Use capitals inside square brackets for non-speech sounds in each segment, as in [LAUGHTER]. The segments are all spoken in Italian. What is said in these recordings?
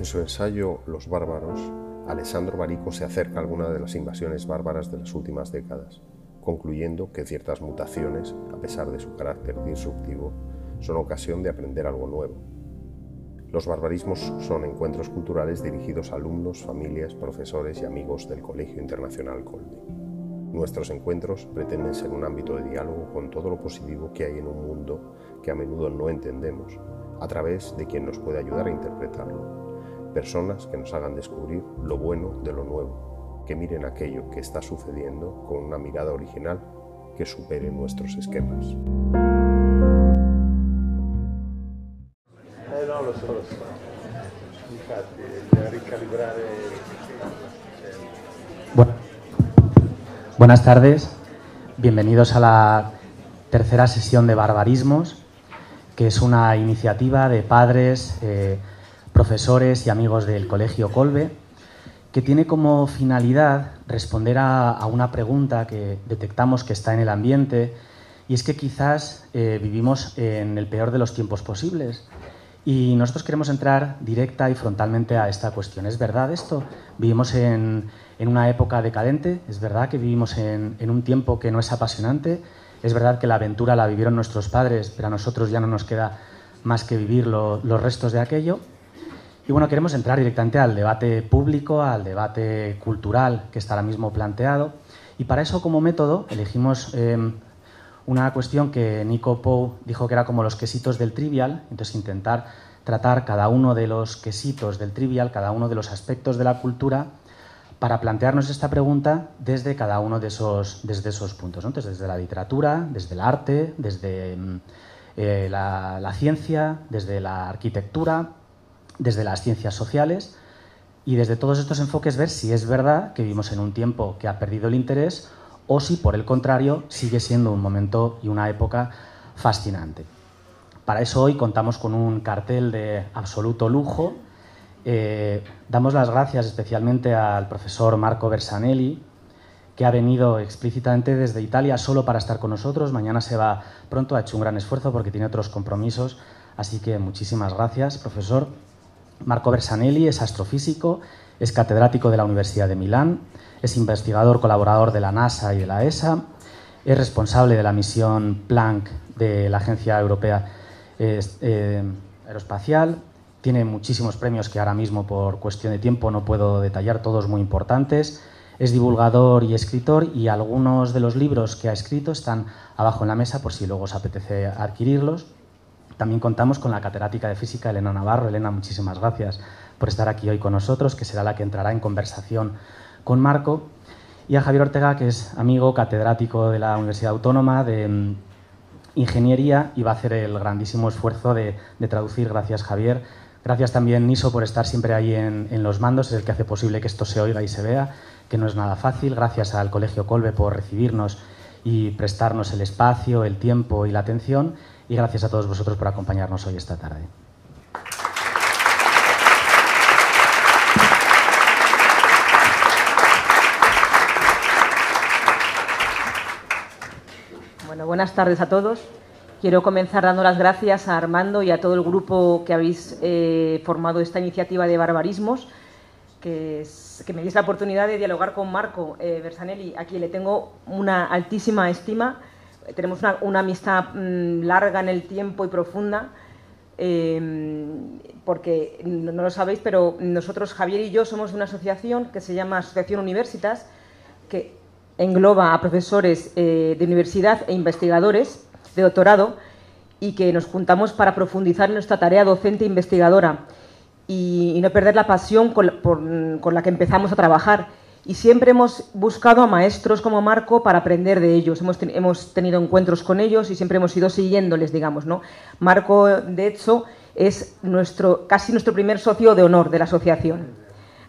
En su ensayo Los bárbaros, Alessandro Barico se acerca a alguna de las invasiones bárbaras de las últimas décadas, concluyendo que ciertas mutaciones, a pesar de su carácter disruptivo, son ocasión de aprender algo nuevo. Los barbarismos son encuentros culturales dirigidos a alumnos, familias, profesores y amigos del Colegio Internacional Colby. Nuestros encuentros pretenden ser un ámbito de diálogo con todo lo positivo que hay en un mundo que a menudo no entendemos, a través de quien nos puede ayudar a interpretarlo. Personas que nos hagan descubrir lo bueno de lo nuevo, que miren aquello que está sucediendo con una mirada original que supere nuestros esquemas. buenas tardes, bienvenidos a la tercera sesión de Barbarismos, que es una iniciativa de padres, eh, profesores y amigos del Colegio Colbe, que tiene como finalidad responder a, una pregunta que detectamos que está en el ambiente, y es que quizás eh, vivimos en el peor de los tiempos posibles y nosotros queremos entrar directa y frontalmente a esta cuestión. ¿Es verdad esto? ¿Vivimos en, una época decadente? ¿Es verdad que vivimos en, un tiempo que no es apasionante? ¿Es verdad que la aventura la vivieron nuestros padres, pero a nosotros ya no nos queda más que vivir los restos de aquello? Y bueno, queremos entrar directamente al debate público, al debate cultural que está ahora mismo planteado. Y para eso, como método, elegimos em, una cuestión que Nico Poe dijo que era como los quesitos del trivial, entonces intentar tratar cada uno de los quesitos del trivial, cada uno de los aspectos de la cultura, para plantearnos esta pregunta desde cada uno de esos, desde esos puntos, desde la literatura, desde el arte, desde mm, eh, la, ciencia, desde la arquitectura, desde las ciencias sociales y desde todos estos enfoques ver si es verdad que vivimos en un tiempo que ha perdido el interés o si por el contrario sigue siendo un momento y una época fascinante. Para eso hoy contamos con un cartel de absoluto lujo. Eh, damos las gracias especialmente al profesor Marco Bersanelli, que ha venido explícitamente desde Italia solo para estar con nosotros. Mañana se va pronto, ha hecho un gran esfuerzo porque tiene otros compromisos. Así que muchísimas gracias, profesor. Marco Bersanelli es astrofísico, es catedrático de la Universidad de Milán, es investigador colaborador de la NASA y de la ESA, es responsable de la misión Planck de la Agencia Europea eh, Aeroespacial, tiene muchísimos premios que ahora mismo por cuestión de tiempo no puedo detallar, todos muy importantes. Es divulgador y escritor y algunos de los libros que ha escrito están abajo en la mesa por si luego os apetece adquirirlos. También contamos con la catedrática de física Elena Navarro. Elena, muchísimas gracias por estar aquí hoy con nosotros, que será la que entrará en conversación con Marco, y a Javier Ortega, que es amigo catedrático de la Universidad Autónoma de mm, Ingeniería y va a hacer el grandísimo esfuerzo de, traducir. Gracias, Javier. Gracias también, Niso, por estar siempre ahí en, los mandos, es el que hace posible que esto se oiga y se vea, que no es nada fácil. Gracias al Colegio Colbe por recibirnos y prestarnos el espacio, el tiempo y la atención. Y gracias a todos vosotros por acompañarnos hoy esta tarde. buenas tardes a todos. Quiero comenzar dando las gracias a Armando y a todo el grupo que habéis eh, formado esta iniciativa de barbarismos, que, me dais la oportunidad de dialogar con Marco eh, Bersanelli, a quien le tengo una altísima estima. Tenemos una, amistad mm, larga en el tiempo y profunda, em, porque no, lo sabéis, pero nosotros, Javier y yo, somos de una asociación que se llama Asociación Universitas, que engloba a profesores eh, de universidad e investigadores de doctorado y que nos juntamos para profundizar en nuestra tarea docente e investigadora y, no perder la pasión con, la que empezamos a trabajar. Y siempre hemos buscado a maestros como Marco para aprender de ellos. Hemos, hemos tenido encuentros con ellos y siempre hemos ido siguiéndoles, digamos. ¿no? Marco, de hecho, es nuestro, casi nuestro primer socio de honor de la asociación.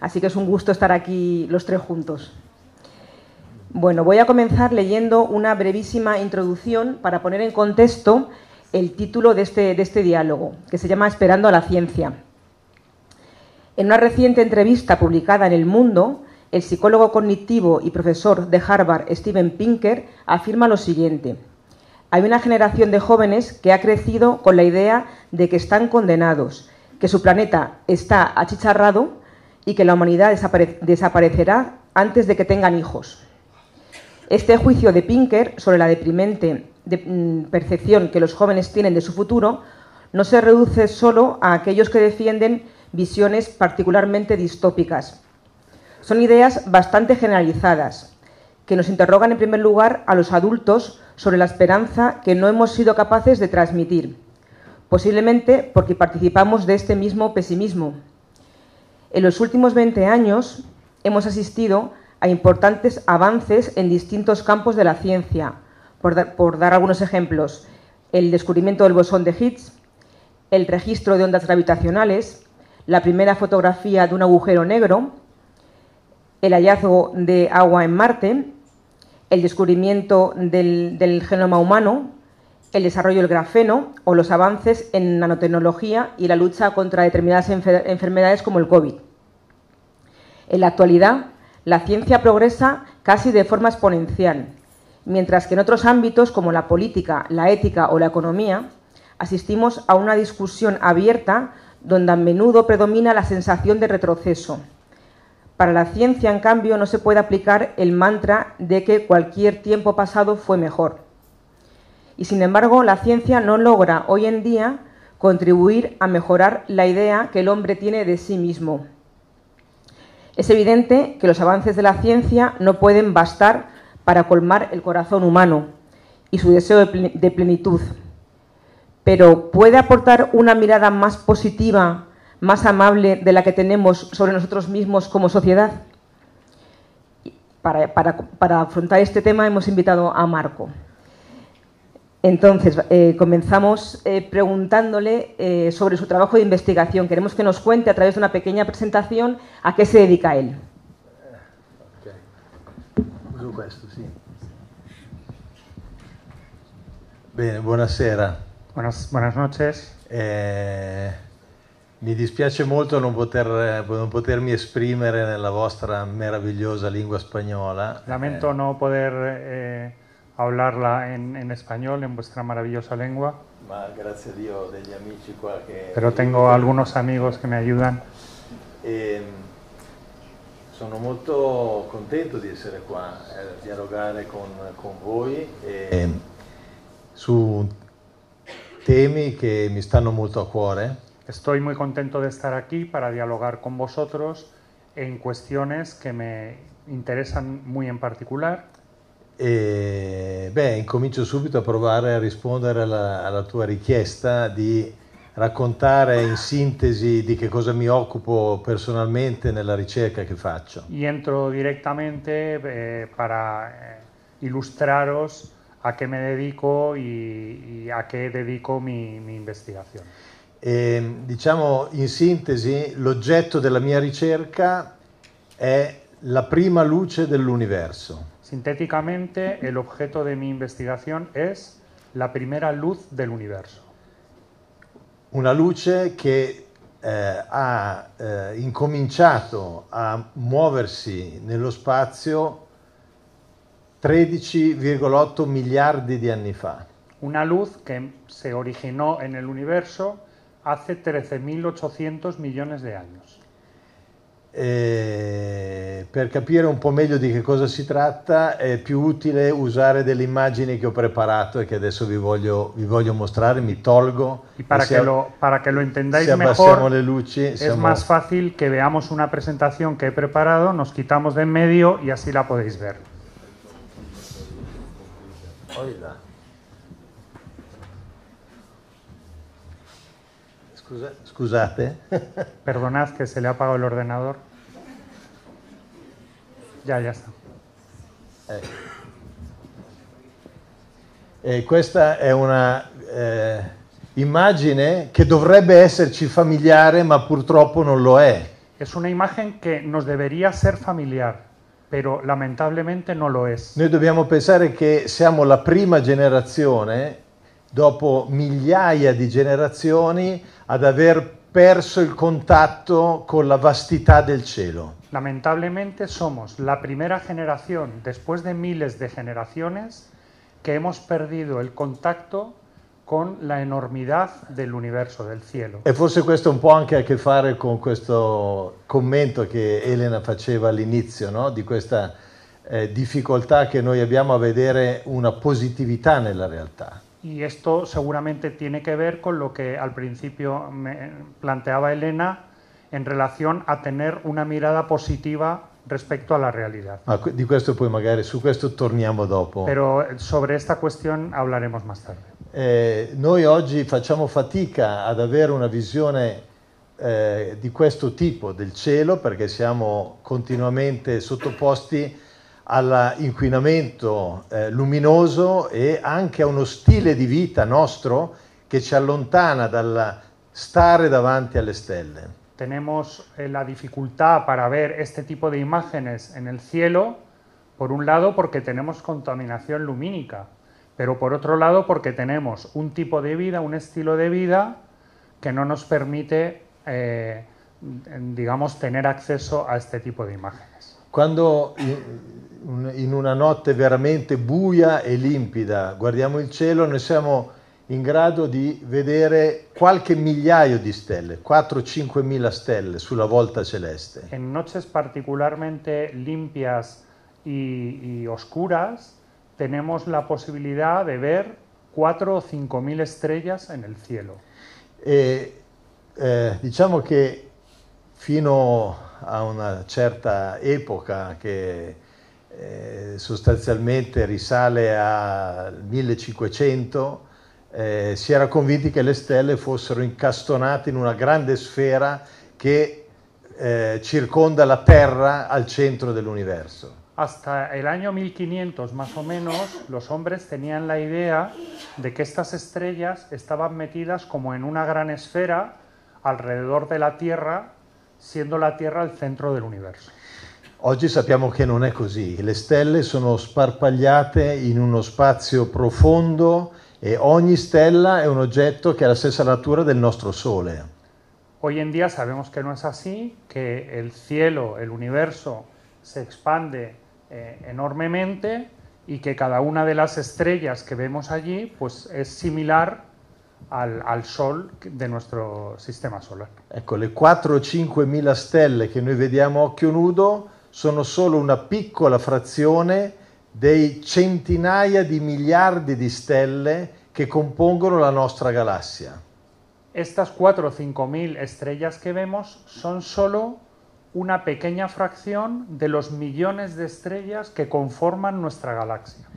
Así que es un gusto estar aquí los tres juntos. Bueno, voy a comenzar leyendo una brevísima introducción para poner en contexto el título de este, de este diálogo, que se llama Esperando a la ciencia. En una reciente entrevista publicada en El Mundo, el psicólogo cognitivo y profesor de Harvard, Steven Pinker, afirma lo siguiente. Hay una generación de jóvenes que ha crecido con la idea de que están condenados, que su planeta está achicharrado y que la humanidad desaparecerá antes de que tengan hijos. Este juicio de Pinker sobre la deprimente mm, percepción que los jóvenes tienen de su futuro no se reduce solo a aquellos que defienden visiones particularmente distópicas. Son ideas bastante generalizadas, que nos interrogan en primer lugar a los adultos sobre la esperanza que no hemos sido capaces de transmitir, posiblemente porque participamos de este mismo pesimismo. En los últimos 20 años hemos asistido a importantes avances en distintos campos de la ciencia. Por, dar algunos ejemplos, el descubrimiento del bosón de Higgs, el registro de ondas gravitacionales, la primera fotografía de un agujero negro, el hallazgo de agua en Marte, el descubrimiento del, genoma humano, el desarrollo del grafeno o los avances en nanotecnología y la lucha contra determinadas enfermedades como el COVID. En la actualidad, la ciencia progresa casi de forma exponencial, mientras que en otros ámbitos como la política, la ética o la economía, asistimos a una discusión abierta donde a menudo predomina la sensación de retroceso. Para la ciencia, en cambio, no se puede aplicar el mantra de que cualquier tiempo pasado fue mejor. Y sin embargo, la ciencia no logra hoy en día contribuir a mejorar la idea que el hombre tiene de sí mismo. Es evidente que los avances de la ciencia no pueden bastar para colmar el corazón humano y su deseo de plenitud, pero puede aportar una mirada más positiva, más amable de la que tenemos sobre nosotros mismos como sociedad. Para, para afrontar este tema hemos invitado a Marco. Entonces, eh, comenzamos eh, preguntándole eh, sobre su trabajo de investigación. Queremos que nos cuente a través de una pequeña presentación a qué se dedica él. Okay. Buonasera. Buenas noches. Eh, mi dispiace molto non, poter, non, potermi esprimere nella vostra meravigliosa lingua spagnola. Lamento no poder eh, hablarla en, en, español, en vuestra maravillosa lengua. Ma grazie a Dio degli amici qua che... Pero tengo algunos amigos que me ayudan. E sono molto contento di essere qua, eh, dialogare con, con voi e su temi che mi stanno molto a cuore. Estoy muy contento de estar aquí para dialogar con vosotros en cuestiones que me interesan muy en particular. E, beh, incomincio subito a provare a rispondere alla, alla, tua richiesta di raccontare in sintesi di che cosa mi occupo personalmente nella ricerca che faccio. Y entro directamente eh, para eh, ilustraros a qué me dedico y a qué dedico mi, mi investigación. E, diciamo in sintesi, l'oggetto della mia ricerca è la prima luce dell'universo. Sintéticamente, el objeto de mi investigación es la primera luz del universo. Una luce che eh, ha eh, incominciato a muoversi nello spazio 13,8 miliardi di anni fa. Una luz que se originó en el universo hace 13.800 millones de años. E per capire un po' meglio di che cosa si tratta è più utile usare delle immagini che ho preparato e che adesso vi voglio, vi voglio mostrare, mi tolgo. Y para, que lo, para que lo entendáis mejor, le luci, es siamo... más fácil que veamos una presentación que he preparado, nos quitamos de en medio y así la podéis ver. Scusa, scusate. [LAUGHS] Perdonad que se le ha apagado el ordenador. Ya, ya sta. Eh. E questa è una eh, immagine che dovrebbe esserci familiare, ma purtroppo non lo è. Es una imagen que nos debería ser familiar, pero lamentablemente no lo es. Noi dobbiamo pensare che siamo la prima generazione, dopo migliaia di generazioni, ad aver perso il contatto con la vastità del cielo. Lamentablemente somos la primera generación, después de miles de generaciones, que hemos perdido el contacto con la enormidad del universo, del cielo. E forse questo un po' anche a che fare con questo commento che Elena faceva all'inizio, no? di questa eh, difficoltà che noi abbiamo a vedere una positività nella realtà. Y esto seguramente tiene que ver con lo que al principio me planteaba Elena en relación a tener una mirada positiva respecto a la realidad. Ma que- di questo poi magari su questo torniamo dopo. Pero sobre esta cuestión hablaremos más tarde. Eh, noi oggi facciamo fatica ad avere una visione eh, di questo tipo del cielo perché siamo continuamente sottoposti all'inquinamento eh, luminoso e anche a uno stile di vita nostro che ci allontana dal stare davanti alle stelle. Tenemos eh, la dificultad para ver este tipo de imágenes en el cielo, por un lado porque tenemos contaminación lumínica, pero por otro lado porque tenemos un tipo de vida, un estilo de vida que no nos permite, eh, digamos, tener acceso a este tipo de imágenes. Quando in, in una notte veramente buia e limpida guardiamo il cielo, noi siamo in grado di vedere qualche migliaio di stelle, 4-5 mila stelle sulla volta celeste. En noches particularmente limpias y, y oscuras tenemos la posibilidad de ver 4 o 5 mil estrellas en el cielo. E eh, diciamo che fino a una certa epoca che eh, sostanzialmente risale al 1500, eh, si era convinti che le stelle fossero incastonate in una grande sfera che eh, circonda la Terra al centro dell'universo. Hasta el año 1500 más o menos, los hombres tenían la idea de que estas estrellas estaban metidas como en una gran esfera alrededor de la Tierra, siendo la Tierra el centro del universo. Oggi sappiamo che non è così, le stelle sono sparpagliate in uno spazio profondo e ogni stella è un oggetto che ha la stessa natura del nostro Sole. Hoy en día sabemos que no es así, que el cielo, el universo, se expande eh, enormemente y que cada una de las estrellas que vemos allí pues, es similar al, al Sol de nuestro sistema solar. Ecco, le 4 o 5 mila stelle che noi vediamo a occhio nudo sono solo una piccola frazione dei centinaia di miliardi di stelle che compongono la nostra galassia. Estas 4 o 5 mil estrellas que vemos son solo una pequeña fracción de los millones de estrellas que conforman nuestra galaxia.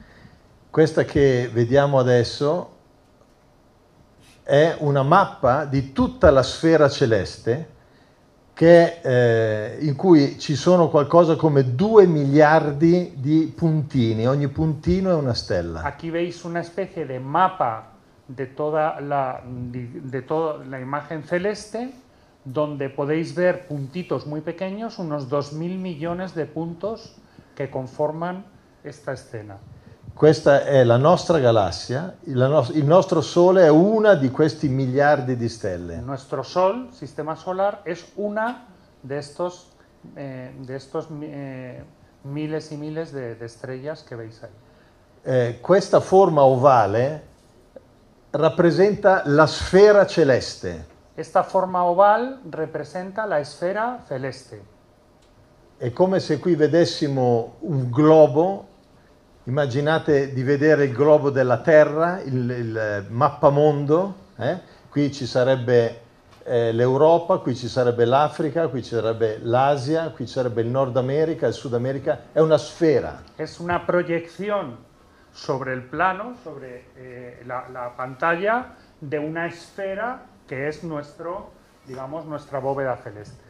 Questa che vediamo adesso è una mappa di tutta la sfera celeste che, eh, in cui ci sono qualcosa come 2 miliardi di puntini, ogni puntino è una stella. Aquí veis una especie de mapa de toda la imagen celeste, donde podéis ver puntitos muy pequeños, unos 2.000 millones de puntos que conforman esta escena. Questa è la nostra galassia, il nos- il nostro Sole è una di questi miliardi di stelle. Nuestro Sol, sistema solar, es una de estos, eh, de estos eh, miles y miles de, de estrellas que veis ahí. Eh, questa forma ovale rappresenta la sfera celeste. Esta forma oval representa la esfera celeste. È come se qui vedessimo un globo, immaginate di vedere il globo della Terra, il, il mappamondo, eh? qui ci sarebbe eh, l'Europa, qui ci sarebbe l'Africa, qui ci sarebbe l'Asia, qui ci sarebbe il Nord America, il Sud America, è una sfera. Es una proyección sobre el plano, sobre eh, la, la pantalla de una esfera que es nuestro, digamos, nuestra bóveda celeste.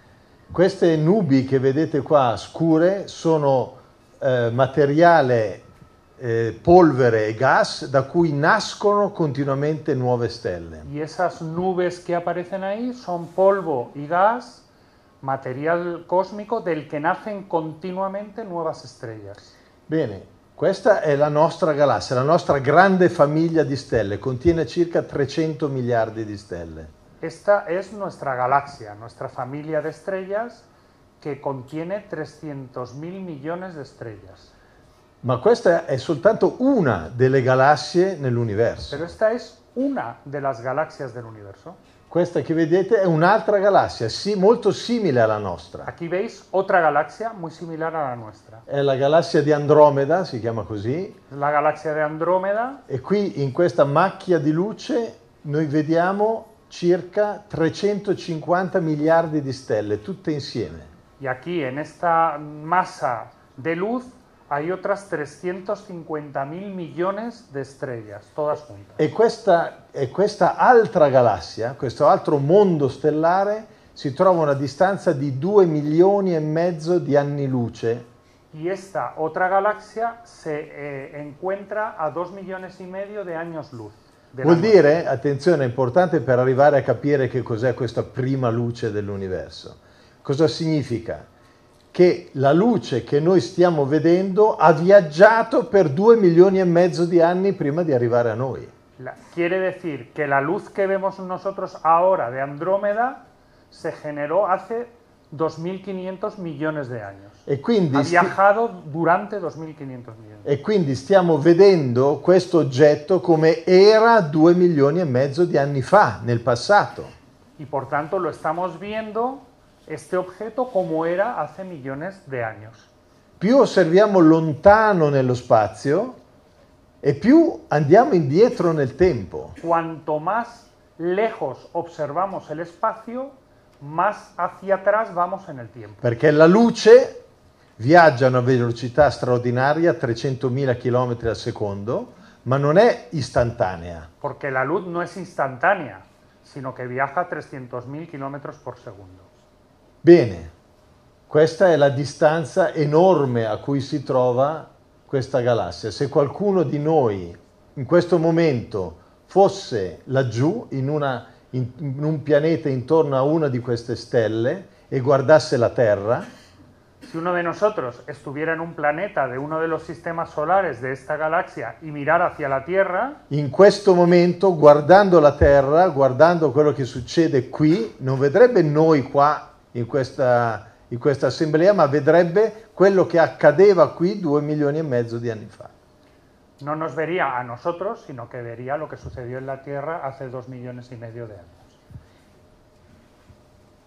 Queste nubi che vedete qua scure sono eh, materiale, eh, polvere e gas da cui nascono continuamente nuove stelle. Y esas nubes que aparecen ahí son polvo y gas, material cósmico del que nacen continuamente nuevas estrellas. Bene, questa è la nostra galassia, la nostra grande famiglia di stelle, contiene circa 300 miliardi di stelle. Esta es nuestra galaxia, nuestra familia de estrellas que contiene 300 mil millones de estrellas. Ma questa è soltanto una delle galassie nell'universo. Pero esta es una de las galaxias del universo. Questa che vedete è un'altra galassia, sì, molto simile alla nostra. Aquí veis otra galaxia muy similar a la nuestra. È la galassia di Andromeda, si chiama così, La galaxia de Andrómeda e qui in questa macchia di luce noi vediamo circa 350 miliardi di stelle, tutte insieme. y aquí en esta masa de luz hay otras 350 mil millones de estrellas, todas juntas. E questa, e questa altra galassia, questo altro mondo stellare, si trova a una distanza di 2 milioni e mezzo di anni luce Y esta otra galaxia se eh, encuentra a 2 millones y medio de años luz. de Vuol dire, attenzione, è importante per arrivare a capire che cos'è questa prima luce dell'universo. Cosa significa? Che la luce che noi stiamo vedendo ha viaggiato per due milioni e mezzo di anni prima di arrivare a noi. La- quiere decir que la luz que vemos nosotros ahora de Andrómeda se generó hace 2.500 millones de años. E quindi, Ha viajado durante 2.500 millones. e quindi stiamo vedendo questo oggetto come era due milioni e mezzo di anni fa, nel passato. Y por tanto lo estamos viendo este objeto como era hace millones de años. Più osserviamo lontano nello spazio e più andiamo indietro nel tempo. Cuanto más lejos observamos el espacio, más hacia atrás vamos en el tiempo. Perché la luce viaggia a una velocità straordinaria, 300.000 km al secondo, ma non è istantanea. Porque la luz no es instantánea, sino que viaja a 300.000 kilómetros por segundo. Bene, questa è la distanza enorme a cui si trova questa galassia. Se qualcuno di noi in questo momento fosse laggiù in, una- in- in un pianeta intorno a una di queste stelle e guardasse la Terra, Si uno de nosotros estuviera en un planeta de uno de los sistemas solares de esta galaxia y mirara hacia la Tierra, in questo momento, guardando la Terra, guardando quello che succede qui, non vedrebbe noi qua in questa, in questa assemblea, ma vedrebbe quello che accadeva qui due milioni e mezzo di anni fa. no nos vería a nosotros, sino que vería lo que sucedió en la Tierra hace dos millones y medio de años.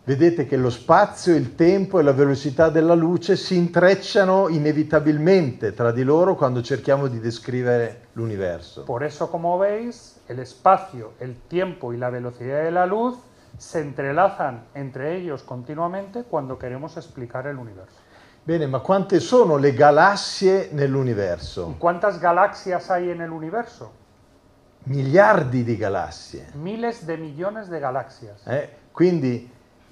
Vedete che lo spazio, il tempo e la velocità della luce si intrecciano inevitabilmente tra di loro quando cerchiamo di descrivere l'universo. Por eso, como veis, el espacio, el tiempo y la velocidad de la luz se entrelazan entre ellos continuamente cuando queremos explicar el universo. Bene, ma quante sono le galassie ¿Y nell'universo? cuántas galaxias hay en el universo? Miliardi di galassie. Miles de millones de galaxias. eh? Quindi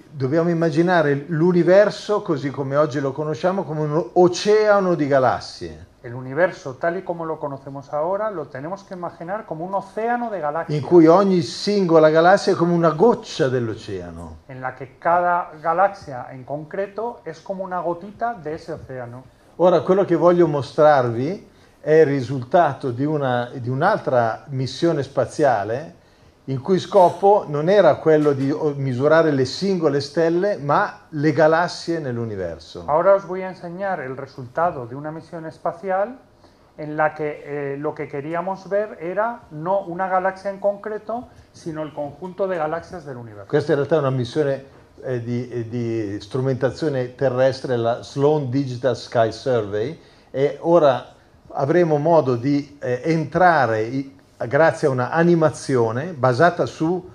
dobbiamo immaginare l'universo così come oggi lo conosciamo come un oceano di galassie El universo, tal y como lo conocemos ahora, lo tenemos que imaginar como un océano de galaxias, in cui ogni singola galassia è come una goccia dell'oceano. en la que cada galaxia en concreto es como una gotita de ese océano. Ora, quello che voglio mostrarvi è il risultato di, una- di un'altra missione spaziale il cui scopo non era quello di oh, misurare le singole stelle, ma le galassie nell'universo. Ahora os voy a enseñar el resultado de una misión espacial en la que eh, lo que queríamos ver era no una galaxia en concreto, sino el conjunto de galaxias del universo. Questa in realtà è una missione eh, di, eh, di strumentazione terrestre, la Sloan Digital Sky Survey, e ora avremo modo di eh, entrare grazie a una animazione basata su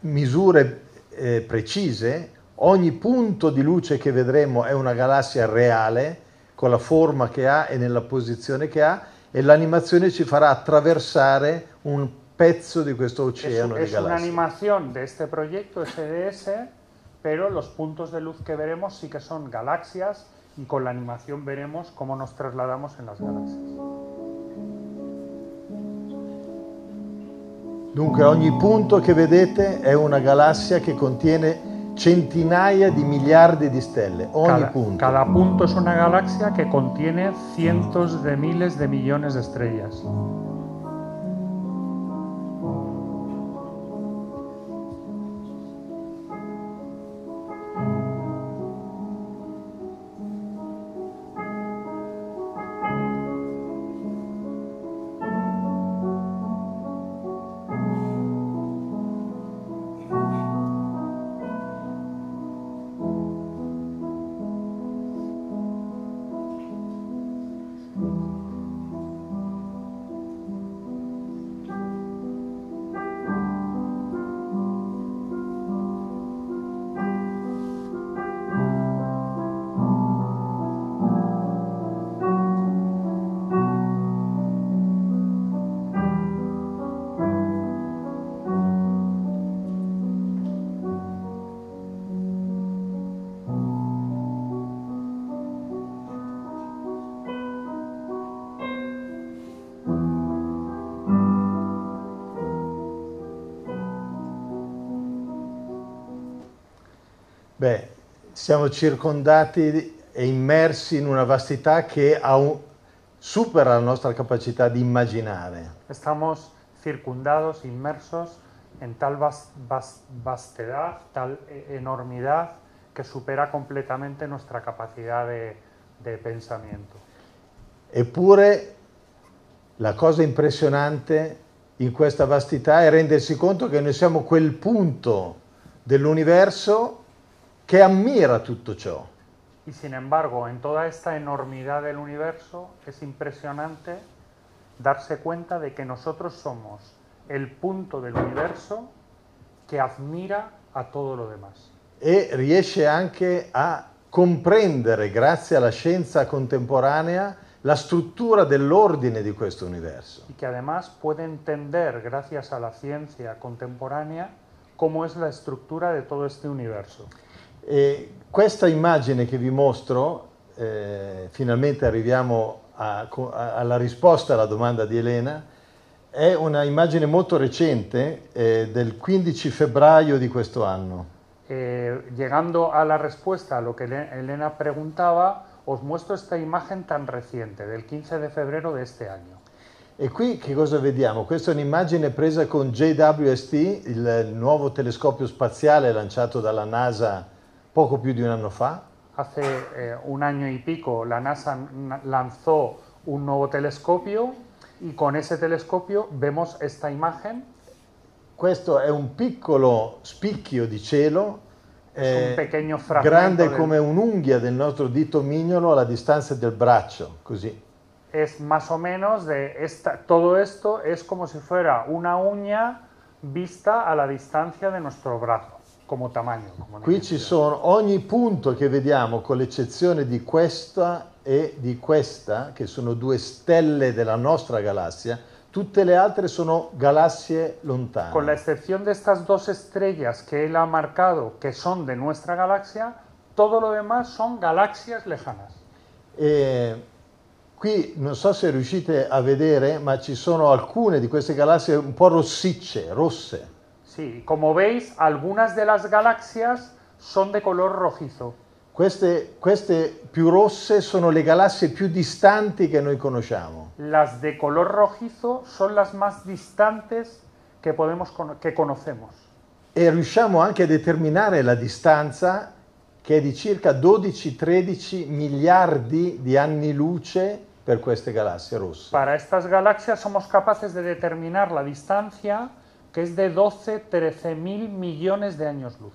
misure eh, precise. Ogni punto di luce che vedremo è una galassia reale, con la forma che ha e nella posizione che ha, e l'animazione ci farà attraversare un pezzo di questo Es, oceano di es galassie. animación de este proyecto SDS, pero los puntos de luz que veremos sí que son galaxias y con la animación veremos cómo nos trasladamos en las galaxias. Dunque ogni punto che vedete è una galassia che contiene centinaia di miliardi di stelle, ogni Cada, punto. cada punto es una galaxia que contiene cientos de miles de millones de estrellas. Siamo circondati e immersi in una vastità che un, supera la nostra capacità di immaginare. Estamos circundados, inmersos en tal vas, vas, vastedad, tal enormidad que supera completamente nuestra capacidad de, de pensamiento. Eppure la cosa impressionante in questa vastità è rendersi conto che noi siamo quel punto dell'universo che ammira tutto ciò. Y sin embargo, en toda esta enormidad del universo es impresionante darse cuenta de que nosotros somos el punto del universo che admira a todo lo demás. E riesce anche a comprendere, grazie alla scienza contemporanea, la struttura dell'ordine di questo universo. Y que además puede entender, gracias a la ciencia contemporánea, cómo es la estructura de todo este universo. E questa immagine che vi mostro, eh, finalmente arriviamo a, a, alla risposta alla domanda di Elena, è una immagine molto recente eh, del 15 febbraio di questo anno. Eh, llegando a la respuesta a lo que Elena preguntaba, os muestro esta imagen tan reciente, del 15 de febrero de este año. E qui che cosa vediamo? Questa è un'immagine presa con JWST, il nuovo telescopio spaziale lanciato dalla NASA poco più di un anno fa. Hace eh, un año y pico la NASA lanzó un nuevo telescopio y con ese telescopio vemos esta imagen. Questo è un piccolo spicchio di cielo eh, grande del... come un'unghia del nostro dito mignolo alla distanza del braccio, così. Es más o menos de esta, todo esto es como si fuera una uña vista a la distancia de nuestro brazo, come tamaño. Come Qui ci sono ogni punto che vediamo, con l'eccezione di questa e di questa, che sono due stelle della nostra galassia, Tutte le altre sono galassie lontane. Con excepción de estas dos estrellas que él ha marcado, que son de nuestra galaxia, todo lo demás son galaxias lejanas. E qui non so se riuscite a vedere, ma ci sono alcune di queste galassie un po' rossicce, rosse. Sí, como veis, algunas de las galaxias son de color rojizo. Queste, queste, più rosse sono le galassie più distanti che noi conosciamo. Las de color rojizo son las más distantes que, podemos, que conocemos. E riusciamo anche a determinare la distanza che è di circa 12-13 miliardi di anni luce per queste galassie rosse. Para estas galaxias somos capaces de determinar la distancia que es de 12-13 mil millones de años luz.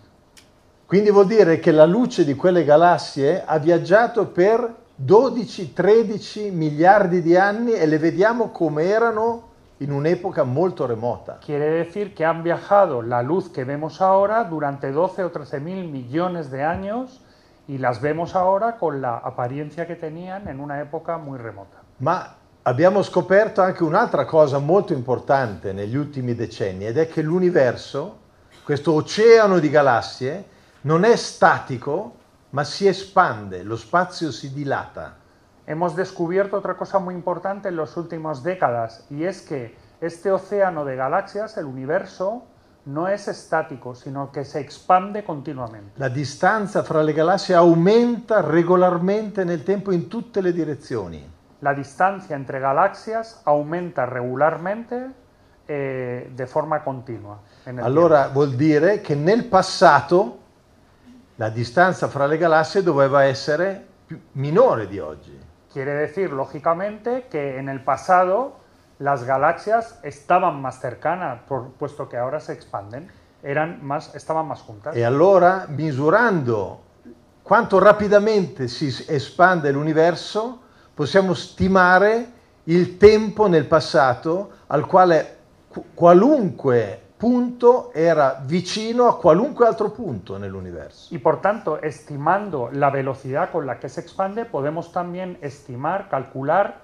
Quindi vuol dire che la luce di quelle galassie ha viaggiato per 12-13 miliardi di anni e le vediamo come erano in un'epoca molto remota. Quiere decir que han viajado la luz que vemos ahora durante 12 o 13 mil millones de años y las vemos ahora con la apariencia que tenían en una época muy remota. Ma abbiamo scoperto anche un'altra cosa molto importante negli ultimi decenni ed è che l'universo, questo oceano di galassie, non è statico, ma si espande, lo spazio si dilata. Hemos descubierto otra cosa muy importante en las últimas décadas y es que este océano de galaxias, el universo, no es estático, sino que se expande continuamente. La distanza fra le galassie aumenta regolarmente nel tempo in tutte le direzioni. La distancia entre galaxias aumenta regularmente eh, de forma continua. allora tiempo. vuol dire che nel passato la distanza fra le galassie doveva essere più, minore di oggi. Quiere decir, lógicamente, que en el pasado las galaxias estaban más cercanas, por, puesto que ahora se expanden, eran más, estaban más juntas. E allora, misurando quanto rapidamente si espande l'universo, possiamo stimare il tempo nel passato al quale qualunque punto era vicino a qualunque altro punto nell'universo. Y por tanto, estimando la velocidad con la que se expande, podemos también estimar, calcular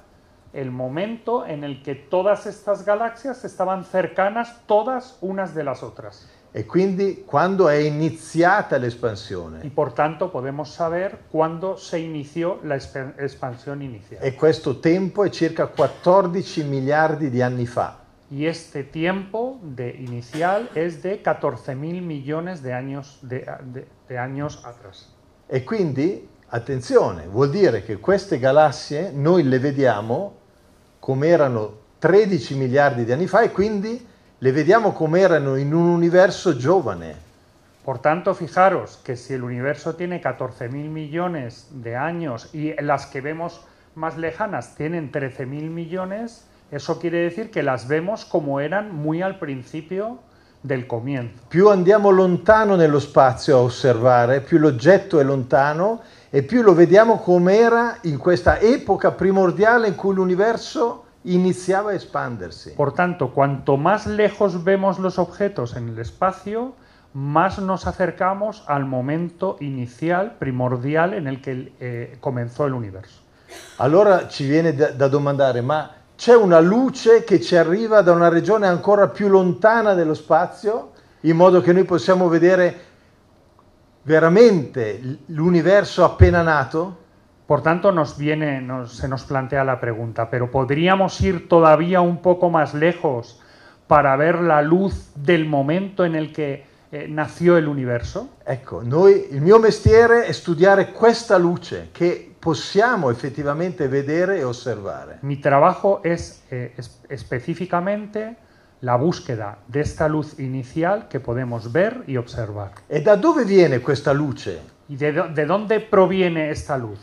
el momento en el que todas estas galaxias estaban cercanas todas unas de las otras. E quindi quando è iniziata l'espansione. Y por tanto podemos saber cuándo se inició la expansión inicial. E questo tempo è circa 14 miliardi di anni fa. y este tiempo de inicial es de 14.000 millones de años, de, de- de años atrás. E quindi, attenzione, vuol dire che queste galassie noi le vediamo come erano 13 miliardi di anni fa e quindi le vediamo come erano in un universo giovane. Por tanto, fijaros que si el universo tiene 14.000 millones de años y las que vemos más lejanas tienen 13.000 millones, eso quiere decir que las vemos como eran muy al principio del comienzo. Più andiamo lontano nello spazio a osservare, più l'oggetto è lontano e più lo vediamo come era in questa epoca primordiale in cui l'universo iniziava a espandersi. Por tanto, cuanto más lejos vemos los objetos en el espacio, más nos acercamos al momento inicial, primordial, en el que eh, comenzó el universo. Allora ci viene da, da domandare, ma c'è una luce che ci arriva da una regione ancora più lontana dello spazio, in modo che noi possiamo vedere veramente l'universo appena nato? Por tanto, nos viene, nos- se nos plantea la pregunta, ¿pero podríamos ir todavía un poco más lejos para ver la luz del momento en el que eh, nació el universo? Ecco, noi, il mio mestiere è studiare questa luce che possiamo effettivamente vedere e osservare. Mi trabajo es eh, es- específicamente la búsqueda de esta luz inicial que podemos ver y observar. E da dove viene questa luce? ¿Y de, de dónde proviene esta luz?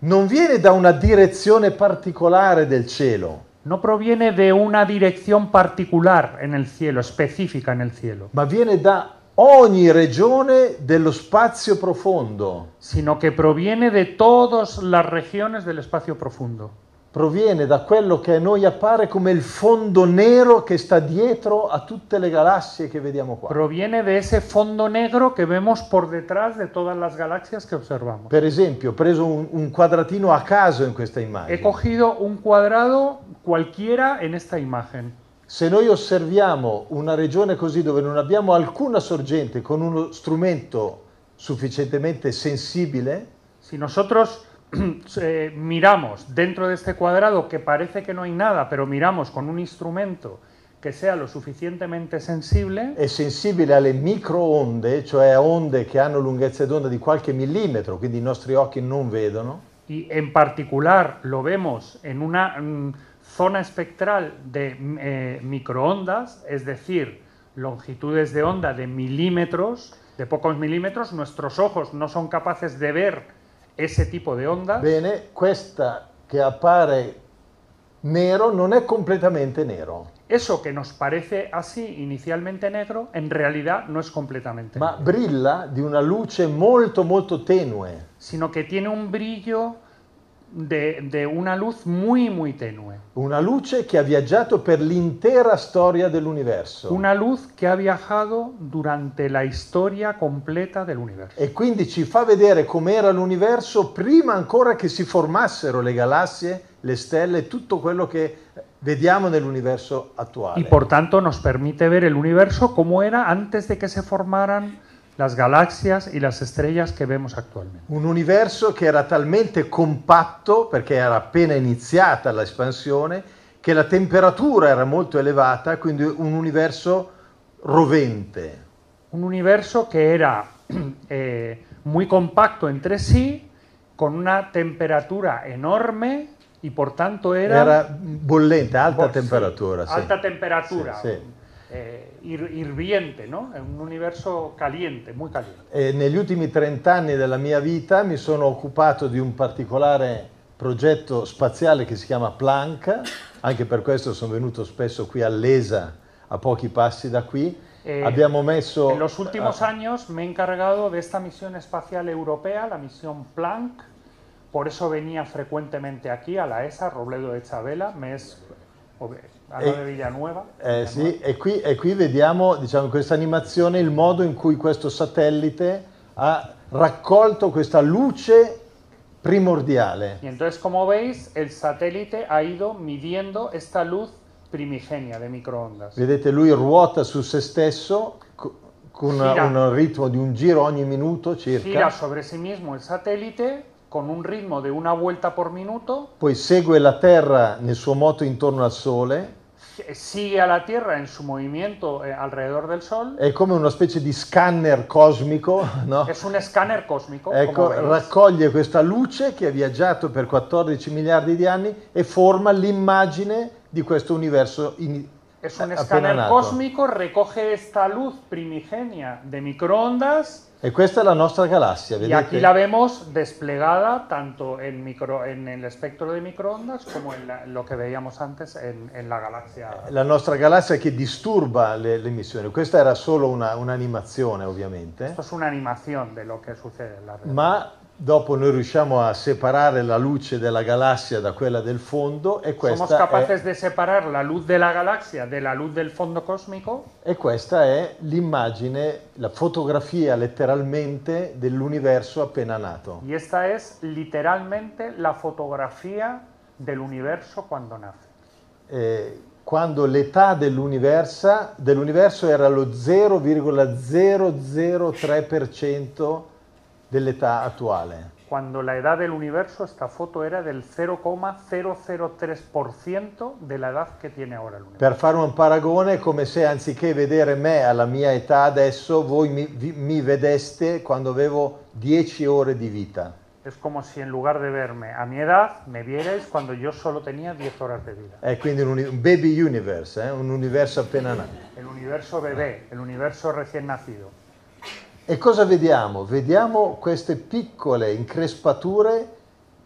Non viene da una direzione particolare del cielo, No proviene de una dirección particular en el cielo, específica en el cielo, ma viene da ogni regione dello spazio profondo. sino que proviene de todas las regiones del espacio profundo. Proviene da quello che a noi appare come il fondo nero che sta dietro a tutte le galassie che vediamo qua. Proviene de ese fondo negro que vemos por detrás de todas las galaxias que observamos. Per esempio, ho preso un, un quadratino a caso in questa He immagine. cogido un cuadrado cualquiera en esta imagen. Se noi osserviamo una regione così dove non abbiamo alcuna sorgente con uno strumento sufficientemente sensibile, Si nosotros [CLEARS THROAT] eh, miramos dentro de este cuadrado que parece que no hay nada, pero miramos con un instrumento que sea lo suficientemente sensible, è sensibile alle microonde, cioè a onde che hanno lunghezze d'onda di qualche millimetro, quindi i nostri occhi non vedono, y en particular lo vemos en una mm, zona espectral de mm, eh, microondas, es decir, longitudes de onda de milímetros, de pocos milímetros, nuestros ojos no son capaces de ver ese tipo de ondas. Bene, questa che appare nero non è completamente nero, Eso que nos parece así inicialmente negro, en realidad no es completamente ma negro, brilla di una luce molto molto tenue. sino que tiene un brillo de, de una luz muy, muy tenue. Una luce che ha viaggiato per l'intera storia dell'universo. Una luz que ha viajado durante la historia completa del universo. E quindi ci fa vedere com'era l'universo prima ancora che si formassero le galassie, le stelle, tutto quello che vediamo nell'universo attuale. Y por tanto nos permite ver el universo como era antes de que se formaran las galaxias y las estrellas que vemos actualmente. Un universo che era talmente compatto, perché era appena iniziata l'espansione, che la temperatura era molto elevata, quindi un universo rovente. Un universo que era [CLEARS THROAT] eh, muy compacto entre sí, con una temperatura enorme y por tanto era... Era bollente, alta Bo- sí, temperatura. sì. Alta temperatura. Sì, sì. eh, hirviente, ¿no? È Un universo caliente, muy caliente. E negli ultimi 30 anni della mia vita mi sono occupato di un particolare progetto spaziale che si chiama Planck, anche per questo sono venuto spesso qui all'ESA, a pochi passi da qui. Eh, Abbiamo messo... En los últimos ah, años me he encargado de esta misión espacial europea, la misión Planck. Por eso venía frecuentemente aquí a la ESA, Robledo de Chabela, me es Eh, Villanueva. Eh, sì, e qui, e qui vediamo diciamo, in questa animazione il modo in cui questo satellite ha raccolto questa luce primordiale. Y entonces, como veis, el satélite ha ido midiendo esta luz primigenia de microondas. Vedete, lui ruota su se stesso co- con Gira. un ritmo di un giro ogni minuto Gira circa, sobre sí mismo el satélite con un ritmo de una vuelta por minuto, poi segue la Terra nel suo moto intorno al Sole, sigue a la Tierra en su movimiento eh, alrededor del Sol. È come una specie di scanner cosmico, [LAUGHS] no? Es un escáner cósmico. Ecco, raccoglie questa luce che ha viaggiato per 14 miliardi di anni e forma l'immagine di questo universo in- Es un escáner cósmico, recoge esta luz primigenia de microondas E questa è la nostra galassia, y vedete? aquí la vemos desplegada tanto en, micro, en el espectro de microondas como en la- lo que veíamos antes en, en la galaxia. La nostra galassia che disturba le, le emissioni. Questa era solo una- un'animazione, ovviamente. Esto es una animación de lo que sucede en la red. Ma dopo noi riusciamo a separare la luce della galassia da quella del fondo e Somos questa, capaces è, de separar la luz de la galaxia de la luz del fondo cósmico e questa è l'immagine, la fotografia letteralmente dell'universo appena nato. y esta es literalmente la fotografía del universo cuando nace. Eh, quando l'età dell'universo, dell'universo era lo 0,003% dell'età attuale. Cuando la edad del universo, esta foto era del 0,003% de la edad que tiene ahora el universo. Per fare un paragone è come se anziché vedere me alla mia età adesso, voi mi, vi- mi vedeste quando avevo 10 ore di vita. Es como si en lugar de verme a mi edad, me vierais cuando yo solo tenía 10 horas de vida. È quindi un, un baby universe, eh, un universo appena nato. El universo bebé, el universo recién nacido. E cosa vediamo? Vediamo queste piccole increspature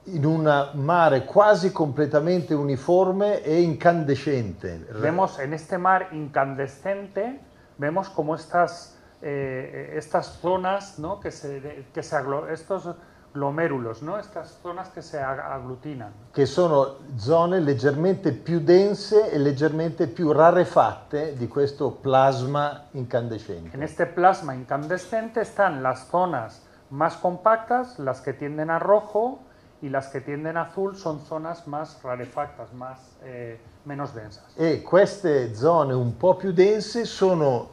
in un mare quasi completamente uniforme e incandescente. Vemos en este mar incandescente, vemos como estas, eh, estas zonas, ¿no? que se, que se estos glomérulos, ¿no? estas zonas que se ag- aglutinan. che sono zone leggermente più dense e leggermente più rarefatte di questo plasma incandescente. En este plasma incandescente están las zonas más compactas, las que tienden a rojo, y las que tienden a azul son zonas más rarefactas, más, eh, menos densas. E queste zone un po' più dense sono